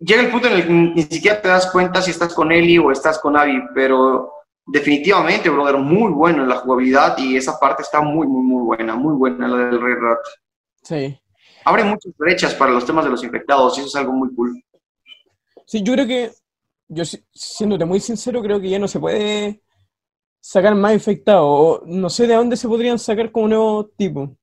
llega el punto en el que ni siquiera te das cuenta si estás con Eli o estás con Abby, pero definitivamente, brother, muy bueno en la jugabilidad y esa parte está muy, muy, muy buena, muy buena la del Rey Rat. Sí. Abre muchas brechas para los temas de los infectados y eso es algo muy cool. Sí, yo creo que, yo si- siéndote muy sincero, creo que ya no se puede sacar más infectados. No sé de dónde se podrían sacar como nuevo tipo.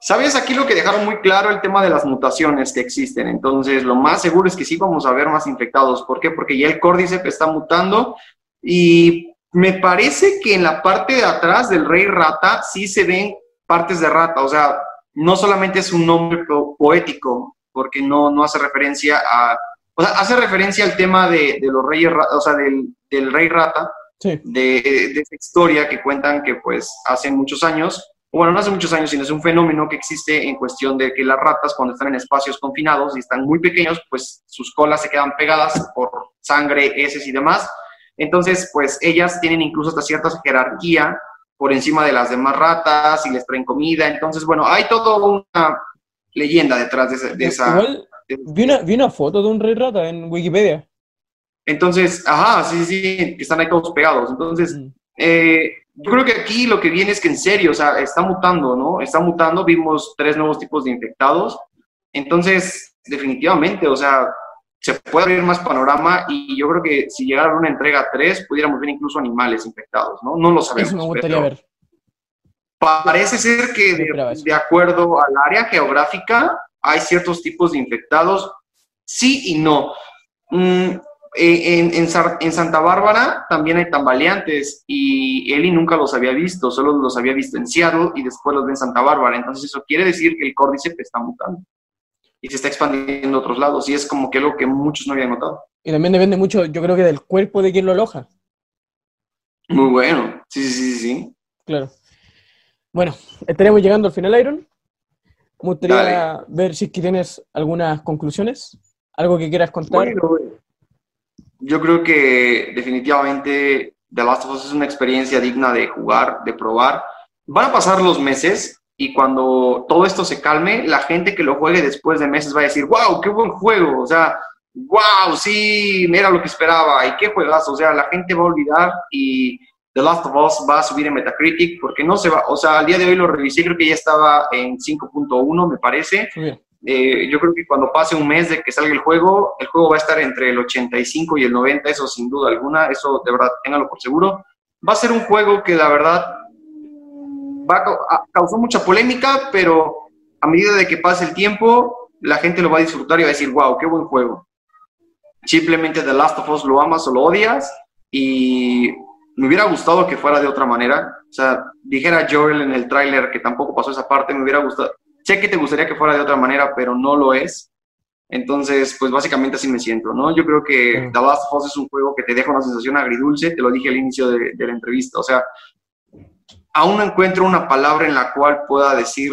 ¿Sabes? Aquí lo que dejaron muy claro el tema de las mutaciones que existen. Entonces, lo más seguro es que sí vamos a ver más infectados. ¿Por qué? Porque ya el Cordyceps está mutando y me parece que en la parte de atrás del Rey Rata sí se ven partes de rata. O sea, no solamente es un nombre po- poético, porque no, no hace referencia a... O sea, hace referencia al tema de, de los reyes, ra- o sea, del, del Rey Rata, Sí. de, de esa historia que cuentan que pues hace muchos años, bueno, no hace muchos años, sino es un fenómeno que existe en cuestión de que las ratas cuando están en espacios confinados y están muy pequeños, pues sus colas se quedan pegadas por sangre, heces y demás. Entonces, pues ellas tienen incluso hasta cierta jerarquía por encima de las demás ratas y les traen comida. Entonces, bueno, hay toda una leyenda detrás de, ese- de esa... Igual vi una, vi una foto de un Rey Rata en Wikipedia. Entonces, ajá, sí, sí, están ahí todos pegados. Entonces, Mm. Eh, yo creo que aquí lo que viene es que en serio, o sea, está mutando, ¿no? Está mutando, vimos tres nuevos tipos de infectados. Entonces, definitivamente, o sea, se puede abrir más panorama y yo creo que si llegara una entrega 3, pudiéramos ver incluso animales infectados, ¿no? No lo sabemos. Eso me gustaría pero ver. Parece ser que de, acuerdo al área geográfica hay ciertos tipos de infectados, sí y no. Mm, eh, en, en Santa Bárbara también hay tambaleantes y Eli nunca los había visto, solo los había visto en Seattle y después los ve en Santa Bárbara. Entonces eso quiere decir que el córdice está mutando y se está expandiendo a otros lados y es como que algo que muchos no habían notado. Y también depende mucho, yo creo que del cuerpo de quien lo aloja. Muy bueno, sí, sí, sí, sí. Claro. Bueno, estaremos llegando al final, Iron. Me gustaría Dale. ver si es que tienes algunas conclusiones, algo que quieras contar. Bueno, yo creo que definitivamente The Last of Us es una experiencia digna de jugar, de probar. Van a pasar los meses y cuando todo esto se calme, la gente que lo juegue después de meses va a decir, wow, qué buen juego, o sea, wow, sí, era lo que esperaba y qué juegazo, o sea, la gente va a olvidar y The Last of Us va a subir en Metacritic porque no se va, o sea, al día de hoy lo revisé, creo que ya estaba en 5.1, me parece. Eh, yo creo que cuando pase un mes de que salga el juego, el juego va a estar entre el 85 y el 90, eso sin duda alguna, eso de verdad, téngalo por seguro. Va a ser un juego que la verdad va a, causó mucha polémica, pero a medida de que pase el tiempo, la gente lo va a disfrutar y va a decir, wow, qué buen juego. Simplemente The Last of Us lo amas o lo odias y me hubiera gustado que fuera de otra manera. O sea, dijera Joel en el tráiler que tampoco pasó esa parte, me hubiera gustado. Sé que te gustaría que fuera de otra manera, pero no lo es. Entonces, pues básicamente así me siento, ¿no? Yo creo que The Last of Us es un juego que te deja una sensación agridulce, te lo dije al inicio de, de la entrevista. O sea, aún no encuentro una palabra en la cual pueda decir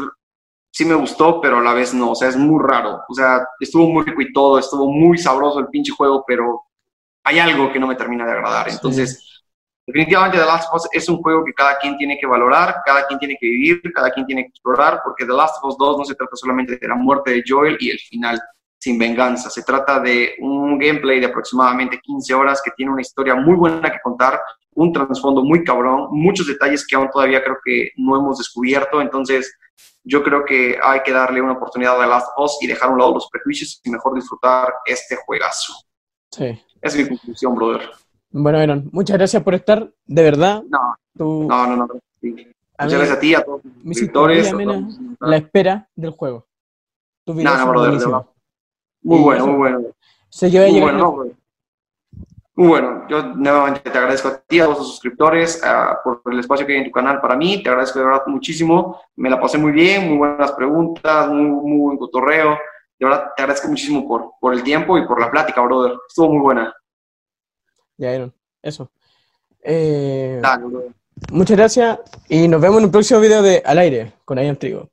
sí me gustó, pero a la vez no, o sea, es muy raro. O sea, estuvo muy rico y todo, estuvo muy sabroso el pinche juego, pero hay algo que no me termina de agradar. Entonces, definitivamente The Last of Us es un juego que cada quien tiene que valorar, cada quien tiene que vivir, cada quien tiene que explorar, porque The Last of Us 2 no se trata solamente de la muerte de Joel y el final sin venganza. Se trata de un gameplay de aproximadamente 15 horas que tiene una historia muy buena que contar, un trasfondo muy cabrón, muchos detalles que aún todavía creo que no hemos descubierto. Entonces, yo creo que hay que darle una oportunidad a The Last of Us y dejar a un lado los prejuicios y mejor disfrutar este juegazo. Sí. Esa es mi conclusión, brother. Bueno, Aaron, muchas gracias por estar, de verdad. No, no, no, no. Muchas gracias a ti, a todos los suscriptores. La espera del juego. Tu no, no, brother, Muy bueno, muy bueno. Se lleva muy bueno, muy bueno, yo nuevamente te agradezco a ti, a todos los suscriptores, por el espacio que hay en tu canal para mí. Te agradezco de verdad muchísimo. Me la pasé muy bien, muy buenas preguntas, muy, muy buen cotorreo. De verdad, te agradezco muchísimo por, por el tiempo y por la plática, brother. Estuvo muy buena. Ya, Aaron, eso. Eh, muchas gracias y nos vemos en un próximo video de Al Aire con Ian Trigo.